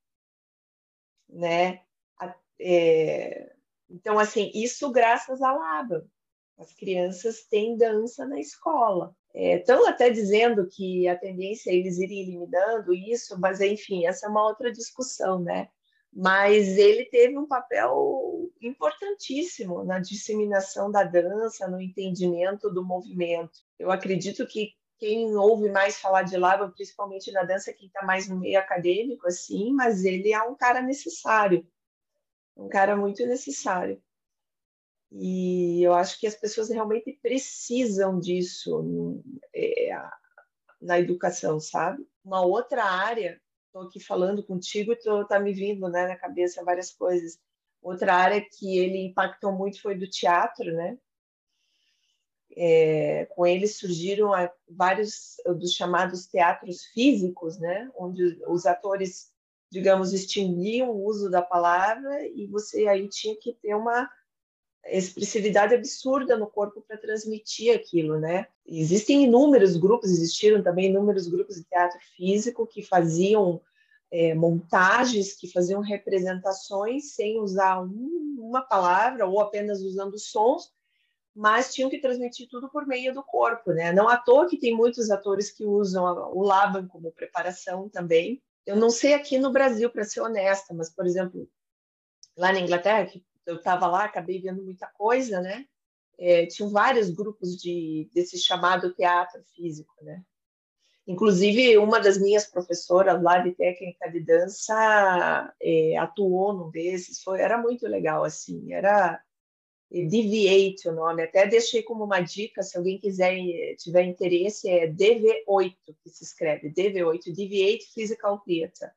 Né? A, é, então, assim, isso graças à Laba. As crianças têm dança na escola. Estão é, até dizendo que a tendência é eles irem eliminando isso, mas enfim, essa é uma outra discussão, né? Mas ele teve um papel importantíssimo na disseminação da dança, no entendimento do movimento. Eu acredito que quem ouve mais falar de Lava, principalmente na dança, quem está mais no meio acadêmico, assim, mas ele é um cara necessário, um cara muito necessário. E eu acho que as pessoas realmente precisam disso é, na educação, sabe? Uma outra área estou aqui falando contigo e tá me vindo né, na cabeça várias coisas. Outra área que ele impactou muito foi do teatro, né? É, com ele surgiram vários dos chamados teatros físicos, né? Onde os atores, digamos, extinguiam o uso da palavra e você aí tinha que ter uma expressividade absurda no corpo para transmitir aquilo, né? Existem inúmeros grupos, existiram também inúmeros grupos de teatro físico que faziam é, montagens, que faziam representações sem usar um, uma palavra ou apenas usando sons, mas tinham que transmitir tudo por meio do corpo, né? Não à toa que tem muitos atores que usam o Laban como preparação também. Eu não sei aqui no Brasil, para ser honesta, mas, por exemplo, lá na Inglaterra, que eu estava lá, acabei vendo muita coisa, né? É, tinham vários grupos de desse chamado teatro físico, né? Inclusive, uma das minhas professoras lá de técnica de dança é, atuou num desses, foi, era muito legal, assim, era Deviate o nome, até deixei como uma dica, se alguém quiser, tiver interesse, é DV8, que se escreve, DV8, Deviate Physical Theater.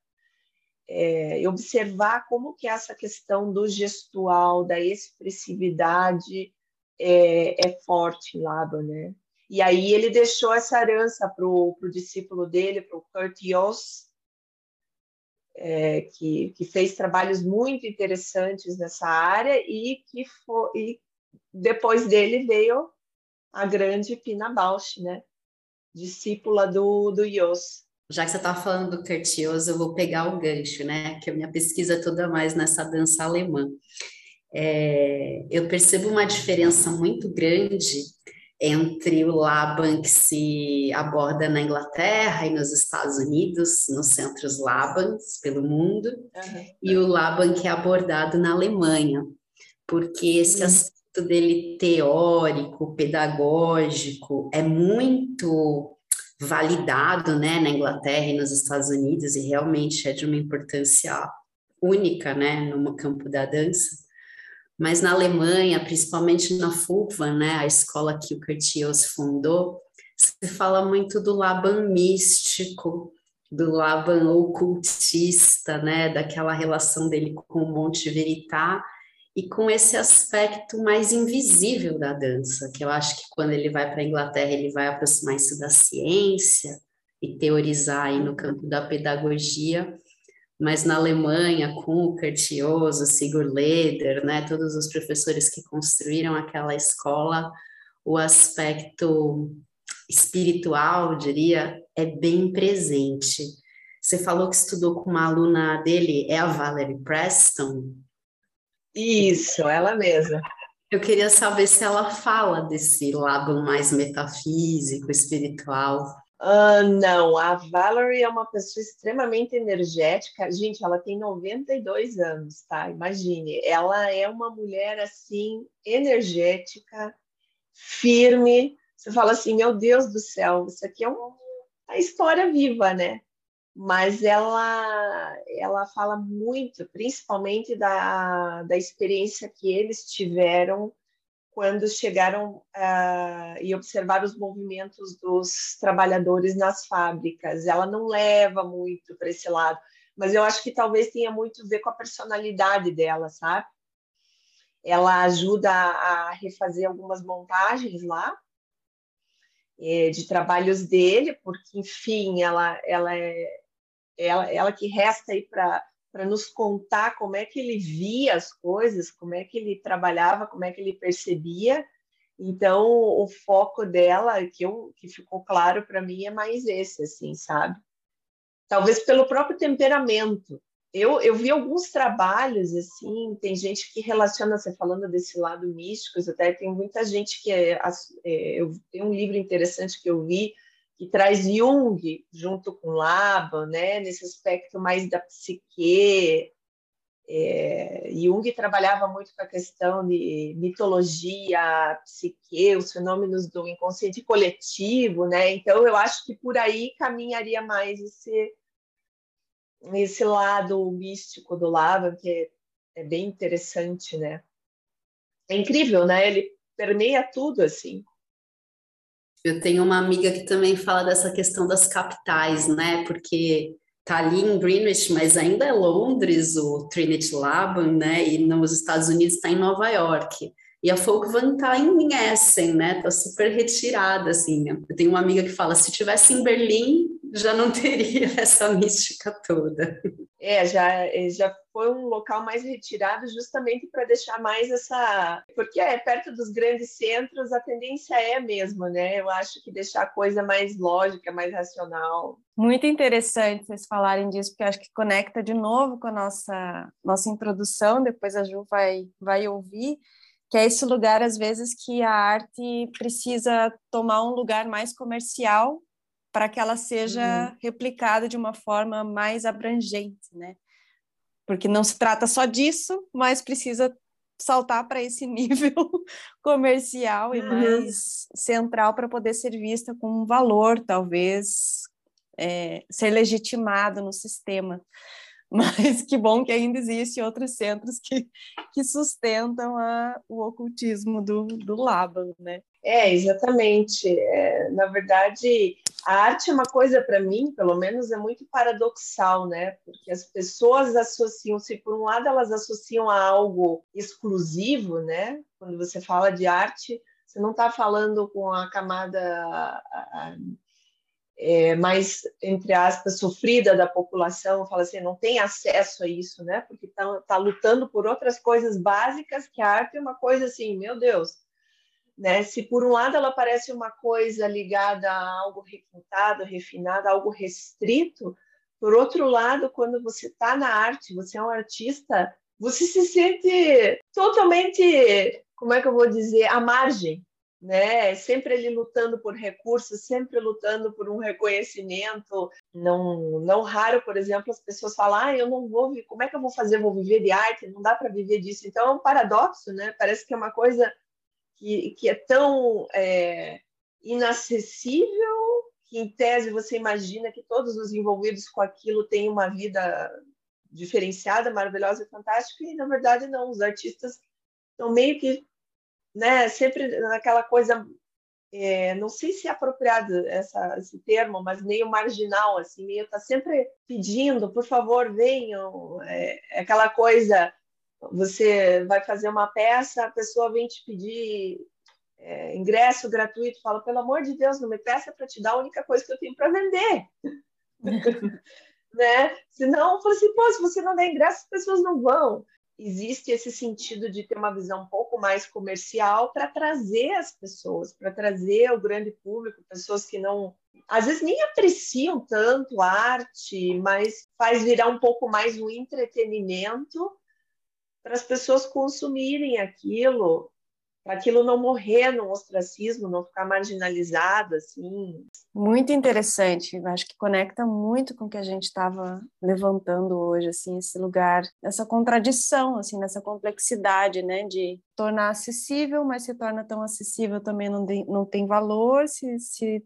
É, observar como que essa questão do gestual, da expressividade é, é forte Laban, né? E aí ele deixou essa herança para o discípulo dele, para o Kurt Yost, é, que, que, fez trabalhos muito interessantes nessa área e que foi, e depois dele veio a grande Pina Bausch, né? discípula do, do. Já que você está falando do Kurt eu vou pegar o gancho, né? Que a minha pesquisa é toda mais nessa dança alemã. É, eu percebo uma diferença muito grande entre o Laban que se aborda na Inglaterra e nos Estados Unidos, nos centros Labans pelo mundo, uhum. e o Laban que é abordado na Alemanha, porque esse uhum. aspecto dele teórico, pedagógico, é muito validado né, na Inglaterra e nos Estados Unidos, e realmente é de uma importância única né, no campo da dança. Mas na Alemanha, principalmente na FUVA, né, a escola que o Curtius fundou, se fala muito do Laban místico, do Laban ocultista, né, daquela relação dele com o Monte Veritá e com esse aspecto mais invisível da dança, que eu acho que quando ele vai para a Inglaterra ele vai aproximar isso da ciência e teorizar aí no campo da pedagogia, mas na Alemanha, com o Curtioso, Sigurd Leder, né, todos os professores que construíram aquela escola, o aspecto espiritual, diria, é bem presente. Você falou que estudou com uma aluna dele, é a Valerie Preston? Isso, ela mesma. Eu queria saber se ela fala desse lado mais metafísico, espiritual. Uh, não, a Valerie é uma pessoa extremamente energética. Gente, ela tem 92 anos, tá? Imagine, ela é uma mulher assim, energética, firme. Você fala assim, meu Deus do céu, isso aqui é uma, uma história viva, né? Mas ela, ela fala muito, principalmente da, da experiência que eles tiveram quando chegaram uh, e observaram os movimentos dos trabalhadores nas fábricas. Ela não leva muito para esse lado, mas eu acho que talvez tenha muito a ver com a personalidade dela, sabe? Ela ajuda a refazer algumas montagens lá é, de trabalhos dele, porque enfim, ela ela é ela, ela que resta aí para nos contar como é que ele via as coisas, como é que ele trabalhava, como é que ele percebia. Então, o foco dela, que, eu, que ficou claro para mim, é mais esse, assim, sabe? Talvez pelo próprio temperamento. Eu, eu vi alguns trabalhos, assim, tem gente que relaciona, você falando desse lado místico, até tem muita gente que é, é eu, tem um livro interessante que eu vi, que traz Jung junto com Laban, né, nesse aspecto mais da psique. É, Jung trabalhava muito com a questão de mitologia, psique, os fenômenos do inconsciente coletivo, né? Então eu acho que por aí caminharia mais esse esse lado místico do Laban, que é, é bem interessante, né? É incrível, né? Ele permeia tudo assim. Eu tenho uma amiga que também fala dessa questão das capitais, né? Porque tá ali em Greenwich, mas ainda é Londres, o Trinity Laban, né? E nos Estados Unidos está em Nova York. E a Folkvan tá em Essen, né? Tá super retirada, assim. Eu tenho uma amiga que fala, se tivesse em Berlim, já não teria essa mística toda. É, já, já foi um local mais retirado justamente para deixar mais essa. Porque é perto dos grandes centros, a tendência é mesmo, né? Eu acho que deixar a coisa mais lógica, mais racional. Muito interessante vocês falarem disso, porque acho que conecta de novo com a nossa, nossa introdução, depois a Ju vai, vai ouvir que é esse lugar às vezes que a arte precisa tomar um lugar mais comercial para que ela seja uhum. replicada de uma forma mais abrangente, né? Porque não se trata só disso, mas precisa saltar para esse nível comercial e uhum. mais central para poder ser vista com um valor, talvez, é, ser legitimado no sistema. Mas que bom que ainda existem outros centros que, que sustentam a, o ocultismo do, do Laban, né? É, exatamente. É, na verdade, a arte é uma coisa, para mim, pelo menos, é muito paradoxal, né? Porque as pessoas associam, se por um lado elas associam a algo exclusivo, né? Quando você fala de arte, você não está falando com a camada é, mais, entre aspas, sofrida da população, fala assim, não tem acesso a isso, né? Porque está tá lutando por outras coisas básicas, que a arte é uma coisa assim, meu Deus, né? Se por um lado ela parece uma coisa ligada a algo requintado, refinado, algo restrito, por outro lado, quando você está na arte, você é um artista, você se sente totalmente, como é que eu vou dizer, à margem, né? Sempre ele lutando por recursos, sempre lutando por um reconhecimento. Não, não raro, por exemplo, as pessoas falam: ah, eu não vou, como é que eu vou fazer? Vou viver de arte? Não dá para viver disso. Então é um paradoxo, né? Parece que é uma coisa que, que é tão é, inacessível que, em tese, você imagina que todos os envolvidos com aquilo têm uma vida diferenciada, maravilhosa e fantástica, e na verdade não. Os artistas estão meio que né, sempre naquela coisa, é, não sei se é apropriado essa, esse termo, mas meio marginal, assim, meio tá sempre pedindo, por favor, venham, é, é aquela coisa, você vai fazer uma peça, a pessoa vem te pedir é, ingresso gratuito, fala, pelo amor de Deus, não me peça para te dar a única coisa que eu tenho para vender. né? Senão, fala assim, pô, se você não der ingresso, as pessoas não vão existe esse sentido de ter uma visão um pouco mais comercial para trazer as pessoas, para trazer o grande público, pessoas que não, às vezes nem apreciam tanto arte, mas faz virar um pouco mais um entretenimento para as pessoas consumirem aquilo para aquilo não morrer no ostracismo, não ficar marginalizado, assim. Muito interessante, acho que conecta muito com o que a gente estava levantando hoje, assim, esse lugar, essa contradição, assim, nessa complexidade, né, de tornar acessível, mas se torna tão acessível também não tem, não tem valor, se, se,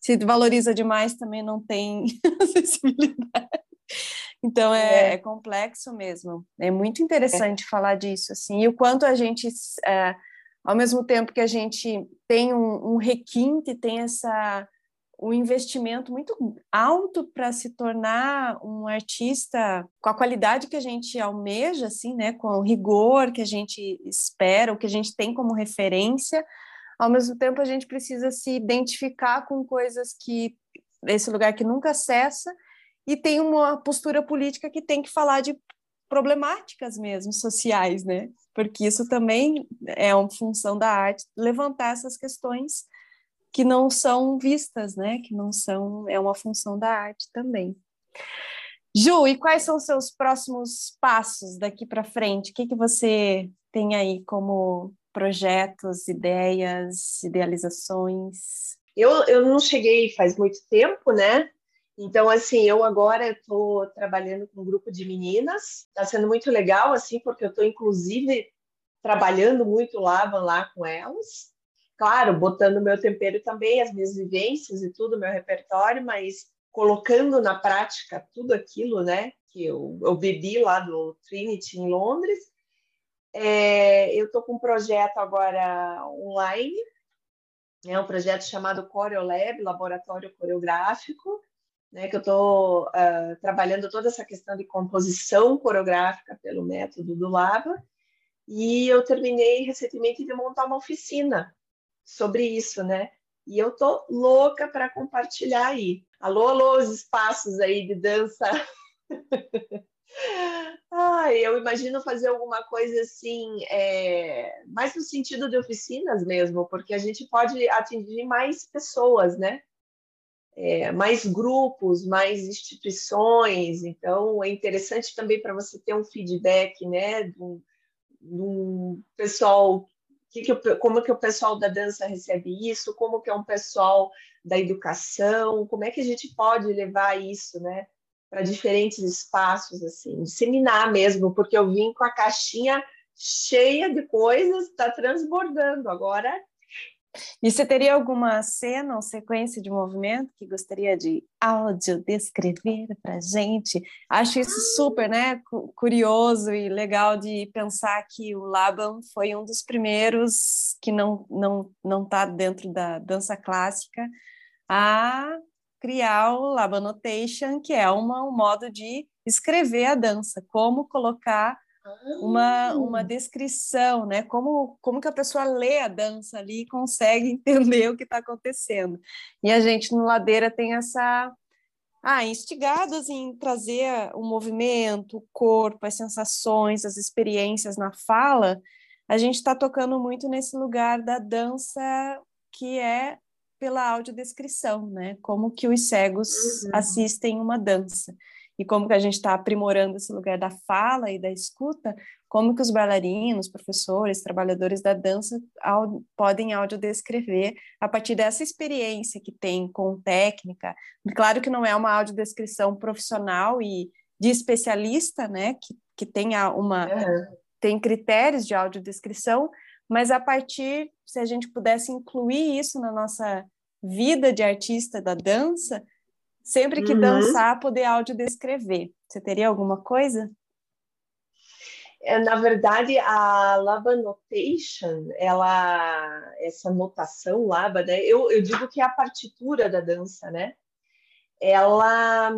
se valoriza demais também não tem acessibilidade. Então é, é. é, complexo mesmo. É muito interessante é. falar disso assim. E o quanto a gente é, ao mesmo tempo que a gente tem um, um requinte, tem essa um investimento muito alto para se tornar um artista com a qualidade que a gente almeja, assim, né, com o rigor que a gente espera, o que a gente tem como referência. Ao mesmo tempo, a gente precisa se identificar com coisas que esse lugar que nunca cessa e tem uma postura política que tem que falar de problemáticas mesmo sociais, né? Porque isso também é uma função da arte levantar essas questões que não são vistas, né? Que não são é uma função da arte também. Ju, e quais são os seus próximos passos daqui para frente? O que, que você tem aí como projetos, ideias, idealizações? Eu, eu não cheguei faz muito tempo, né? Então, assim, eu agora estou trabalhando com um grupo de meninas, está sendo muito legal, assim, porque eu estou, inclusive, trabalhando muito lá, lá com elas. Claro, botando meu tempero também, as minhas vivências e tudo, meu repertório, mas colocando na prática tudo aquilo, né, que eu, eu bebi lá do Trinity em Londres. É, eu estou com um projeto agora online, é um projeto chamado Coreolab, Laboratório Coreográfico, né, que eu estou uh, trabalhando toda essa questão de composição coreográfica pelo método do Lava, e eu terminei recentemente de montar uma oficina sobre isso, né? E eu tô louca para compartilhar aí. Alô, alô, os espaços aí de dança. Ai, eu imagino fazer alguma coisa assim, é, mais no sentido de oficinas mesmo, porque a gente pode atingir mais pessoas, né? É, mais grupos, mais instituições. Então, é interessante também para você ter um feedback, né, do, do pessoal que que, como que o pessoal da dança recebe isso, como que é um pessoal da educação, como é que a gente pode levar isso, né, para diferentes espaços, assim, disseminar mesmo, porque eu vim com a caixinha cheia de coisas, está transbordando agora. E você teria alguma cena ou sequência de movimento que gostaria de áudio descrever para gente? Acho isso super, né, curioso e legal de pensar que o Laban foi um dos primeiros que não não não está dentro da dança clássica a criar o Lab Annotation, que é uma, um modo de escrever a dança, como colocar uma, uma ah. descrição, né? Como, como que a pessoa lê a dança ali e consegue entender o que está acontecendo. E a gente no Ladeira tem essa ah, instigados em trazer o movimento, o corpo, as sensações, as experiências na fala, a gente está tocando muito nesse lugar da dança que é pela audiodescrição, né? Como que os cegos uhum. assistem uma dança e como que a gente está aprimorando esse lugar da fala e da escuta, como que os bailarinos, professores, trabalhadores da dança ao, podem audiodescrever a partir dessa experiência que tem com técnica. Claro que não é uma audiodescrição profissional e de especialista, né? Que, que tenha uma... Uhum. Tem critérios de audiodescrição, mas a partir, se a gente pudesse incluir isso na nossa vida de artista da dança, sempre que uhum. dançar, poder audiodescrever. Você teria alguma coisa? É, na verdade, a Laba Notation, ela, essa notação Laba, né? Eu, eu digo que é a partitura da dança, né? Ela,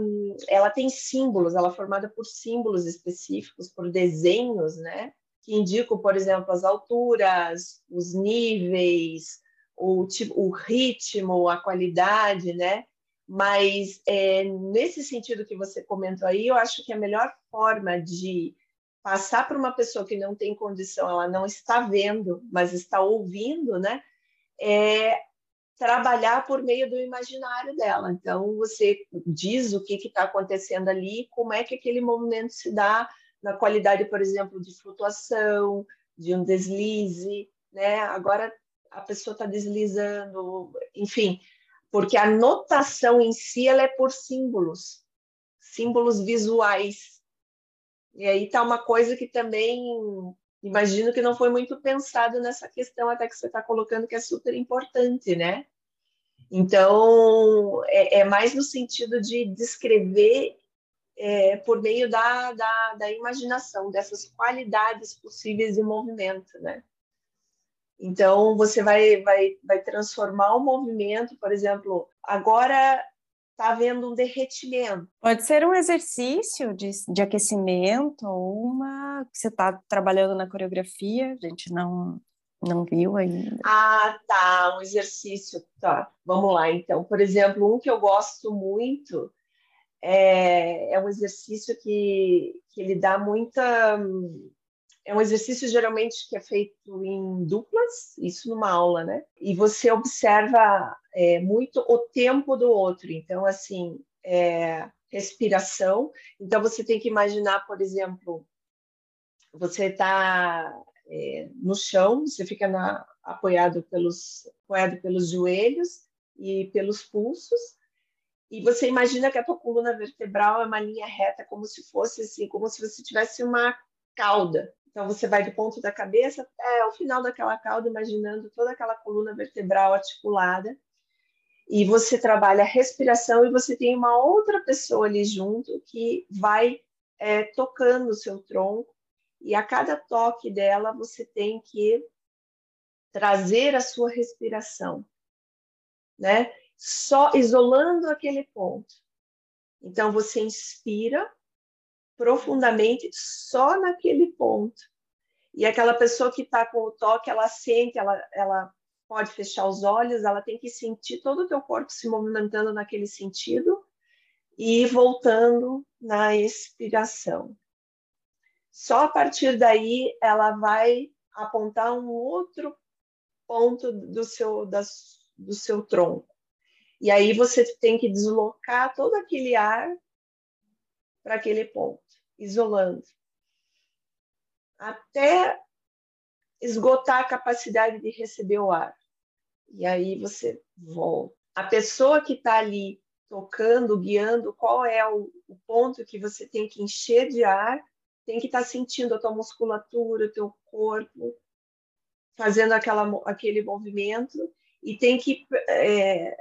ela tem símbolos, ela é formada por símbolos específicos, por desenhos, né? que indicam, por exemplo, as alturas, os níveis, o, tipo, o ritmo, a qualidade, né? Mas é, nesse sentido que você comentou aí, eu acho que a melhor forma de passar para uma pessoa que não tem condição, ela não está vendo, mas está ouvindo, né? É trabalhar por meio do imaginário dela. Então, você diz o que está acontecendo ali, como é que aquele movimento se dá, na qualidade, por exemplo, de flutuação, de um deslize, né? Agora a pessoa está deslizando, enfim, porque a notação em si ela é por símbolos, símbolos visuais. E aí está uma coisa que também imagino que não foi muito pensado nessa questão até que você está colocando que é super importante, né? Então é, é mais no sentido de descrever é, por meio da, da, da, imaginação, dessas qualidades possíveis de movimento, né? Então, você vai, vai, vai transformar o movimento, por exemplo, agora está havendo um derretimento. Pode ser um exercício de, de aquecimento ou uma que você está trabalhando na coreografia, a gente não, não viu ainda. Ah, tá, um exercício. Tá, vamos lá então. Por exemplo, um que eu gosto muito é, é um exercício que, que ele dá muita. É um exercício geralmente que é feito em duplas, isso numa aula, né? E você observa é, muito o tempo do outro. Então, assim, é, respiração. Então, você tem que imaginar, por exemplo, você está é, no chão, você fica na, apoiado, pelos, apoiado pelos joelhos e pelos pulsos, e você imagina que a tua coluna vertebral é uma linha reta, como se fosse assim, como se você tivesse uma cauda. Então você vai do ponto da cabeça até o final daquela cauda, imaginando toda aquela coluna vertebral articulada. E você trabalha a respiração e você tem uma outra pessoa ali junto que vai é, tocando o seu tronco. E a cada toque dela você tem que trazer a sua respiração, né? só isolando aquele ponto. Então você inspira profundamente só naquele ponto. E aquela pessoa que está com o toque, ela sente, ela, ela pode fechar os olhos, ela tem que sentir todo o teu corpo se movimentando naquele sentido e voltando na expiração. Só a partir daí ela vai apontar um outro ponto do seu, do seu tronco. E aí você tem que deslocar todo aquele ar para aquele ponto, isolando. Até esgotar a capacidade de receber o ar. E aí você volta. A pessoa que está ali tocando, guiando, qual é o, o, ponto que você tem que encher de ar, tem que estar tá sentindo a tua musculatura, o teu corpo, fazendo aquela, aquele movimento, e tem que é,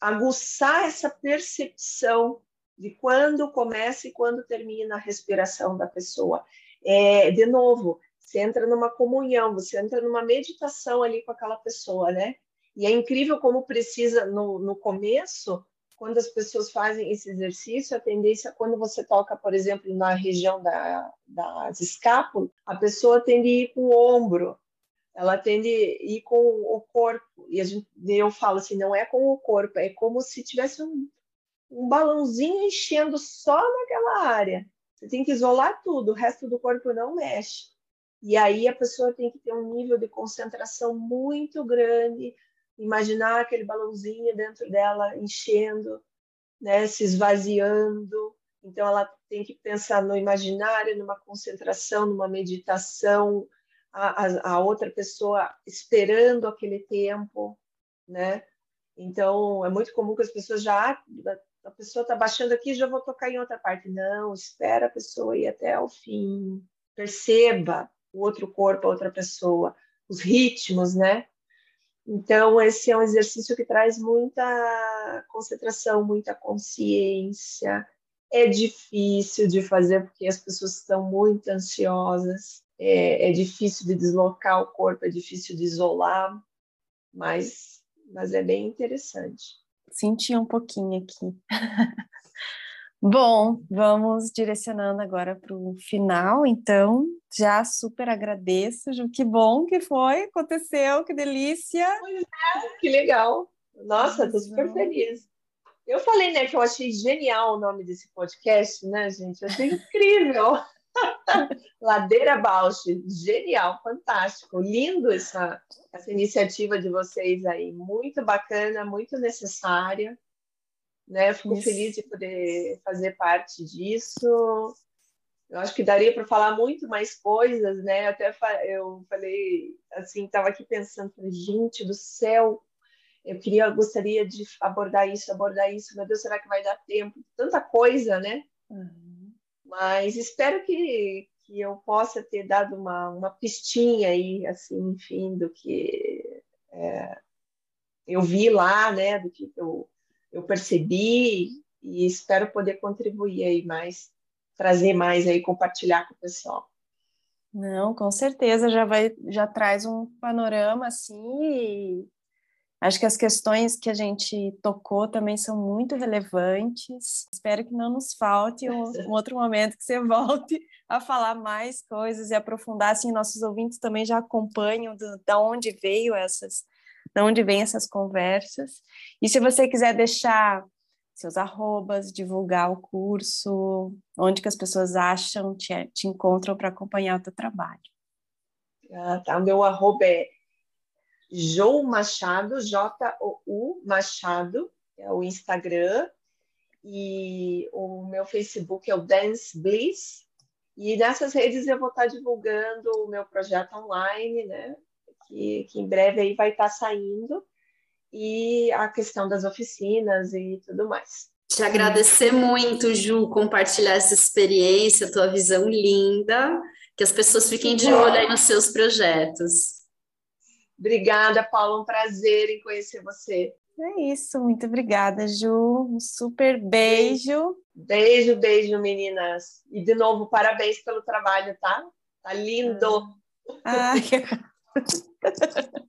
aguçar essa percepção de quando começa e quando termina a respiração da pessoa. É, de novo, você entra numa comunhão, você entra numa meditação ali com aquela pessoa, né? E é incrível como precisa, no, no começo, quando as pessoas fazem esse exercício, a tendência, quando você toca, por exemplo, na região da, das escápulas, a pessoa tende a ir com o ombro, ela tende a ir com o corpo. E a gente, eu falo assim, não é com o corpo, é como se tivesse um, um balãozinho enchendo só naquela área. Você tem que isolar tudo, o resto do corpo não mexe. E aí a pessoa tem que ter um nível de concentração muito grande, imaginar aquele balãozinho dentro dela enchendo, né, se esvaziando. Então ela tem que pensar no imaginário, numa concentração, numa meditação, a, a, a outra pessoa esperando aquele tempo, né? Então é muito comum que as pessoas já a pessoa está baixando aqui, já vou tocar em outra parte. Não, espera a pessoa ir até o fim. Perceba o outro corpo, a outra pessoa, os ritmos, né? Então, esse é um exercício que traz muita concentração, muita consciência. É difícil de fazer porque as pessoas estão muito ansiosas, é, é difícil de deslocar o corpo, é difícil de isolar, mas, mas é bem interessante. Senti um pouquinho aqui. Bom, vamos direcionando agora para o final, então. Já super agradeço, Ju. Que bom que foi, aconteceu, que delícia. É, que legal. Nossa, estou super feliz. Eu falei, né, que eu achei genial o nome desse podcast, né, gente? Eu achei incrível. Ladeira Bausch, genial, fantástico, lindo essa, essa iniciativa de vocês aí, muito bacana, muito necessária né? Fico Isso. feliz de poder fazer parte disso. Eu acho que daria para falar muito mais coisas, né? Até eu falei assim, estava aqui pensando, gente do céu, eu queria, gostaria de abordar isso, abordar isso. Meu Deus, será que vai dar tempo? Tanta coisa, né? Uhum. Mas espero que, que eu possa ter dado uma, uma pistinha aí, assim, enfim, do que é, eu vi lá, né? Do que eu eu percebi e espero poder contribuir aí mais, trazer mais aí, compartilhar com o pessoal. Não, com certeza já vai, já traz um panorama assim. Acho que as questões que a gente tocou também são muito relevantes. Espero que não nos falte um, um outro momento que você volte a falar mais coisas e aprofundar. Assim, nossos ouvintes também já acompanham do, da onde veio essas de onde vêm essas conversas. E se você quiser deixar seus arrobas, divulgar o curso, onde que as pessoas acham, te, te encontram para acompanhar o teu trabalho. Ah, tá. Meu arroba é Jou Machado, J-O-U Machado, é o Instagram, e o meu Facebook é o Dance Bliss, e nessas redes eu vou estar divulgando o meu projeto online, né? que, que em breve aí vai estar saindo, e a questão das oficinas e tudo mais. Te agradecer muito, Ju, compartilhar essa experiência, tua visão linda, que as pessoas fiquem de olho aí nos seus projetos. Obrigada, Paula, um prazer em conhecer você. É isso, muito obrigada, Ju. Um super beijo. Beijo, beijo, meninas. E de novo, parabéns pelo trabalho, tá? Tá lindo. Ah.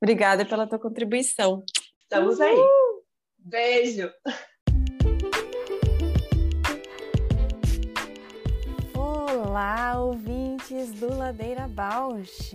Obrigada pela tua contribuição. Estamos aí. Beijo. Olá, ouvintes do Ladeira Bausch.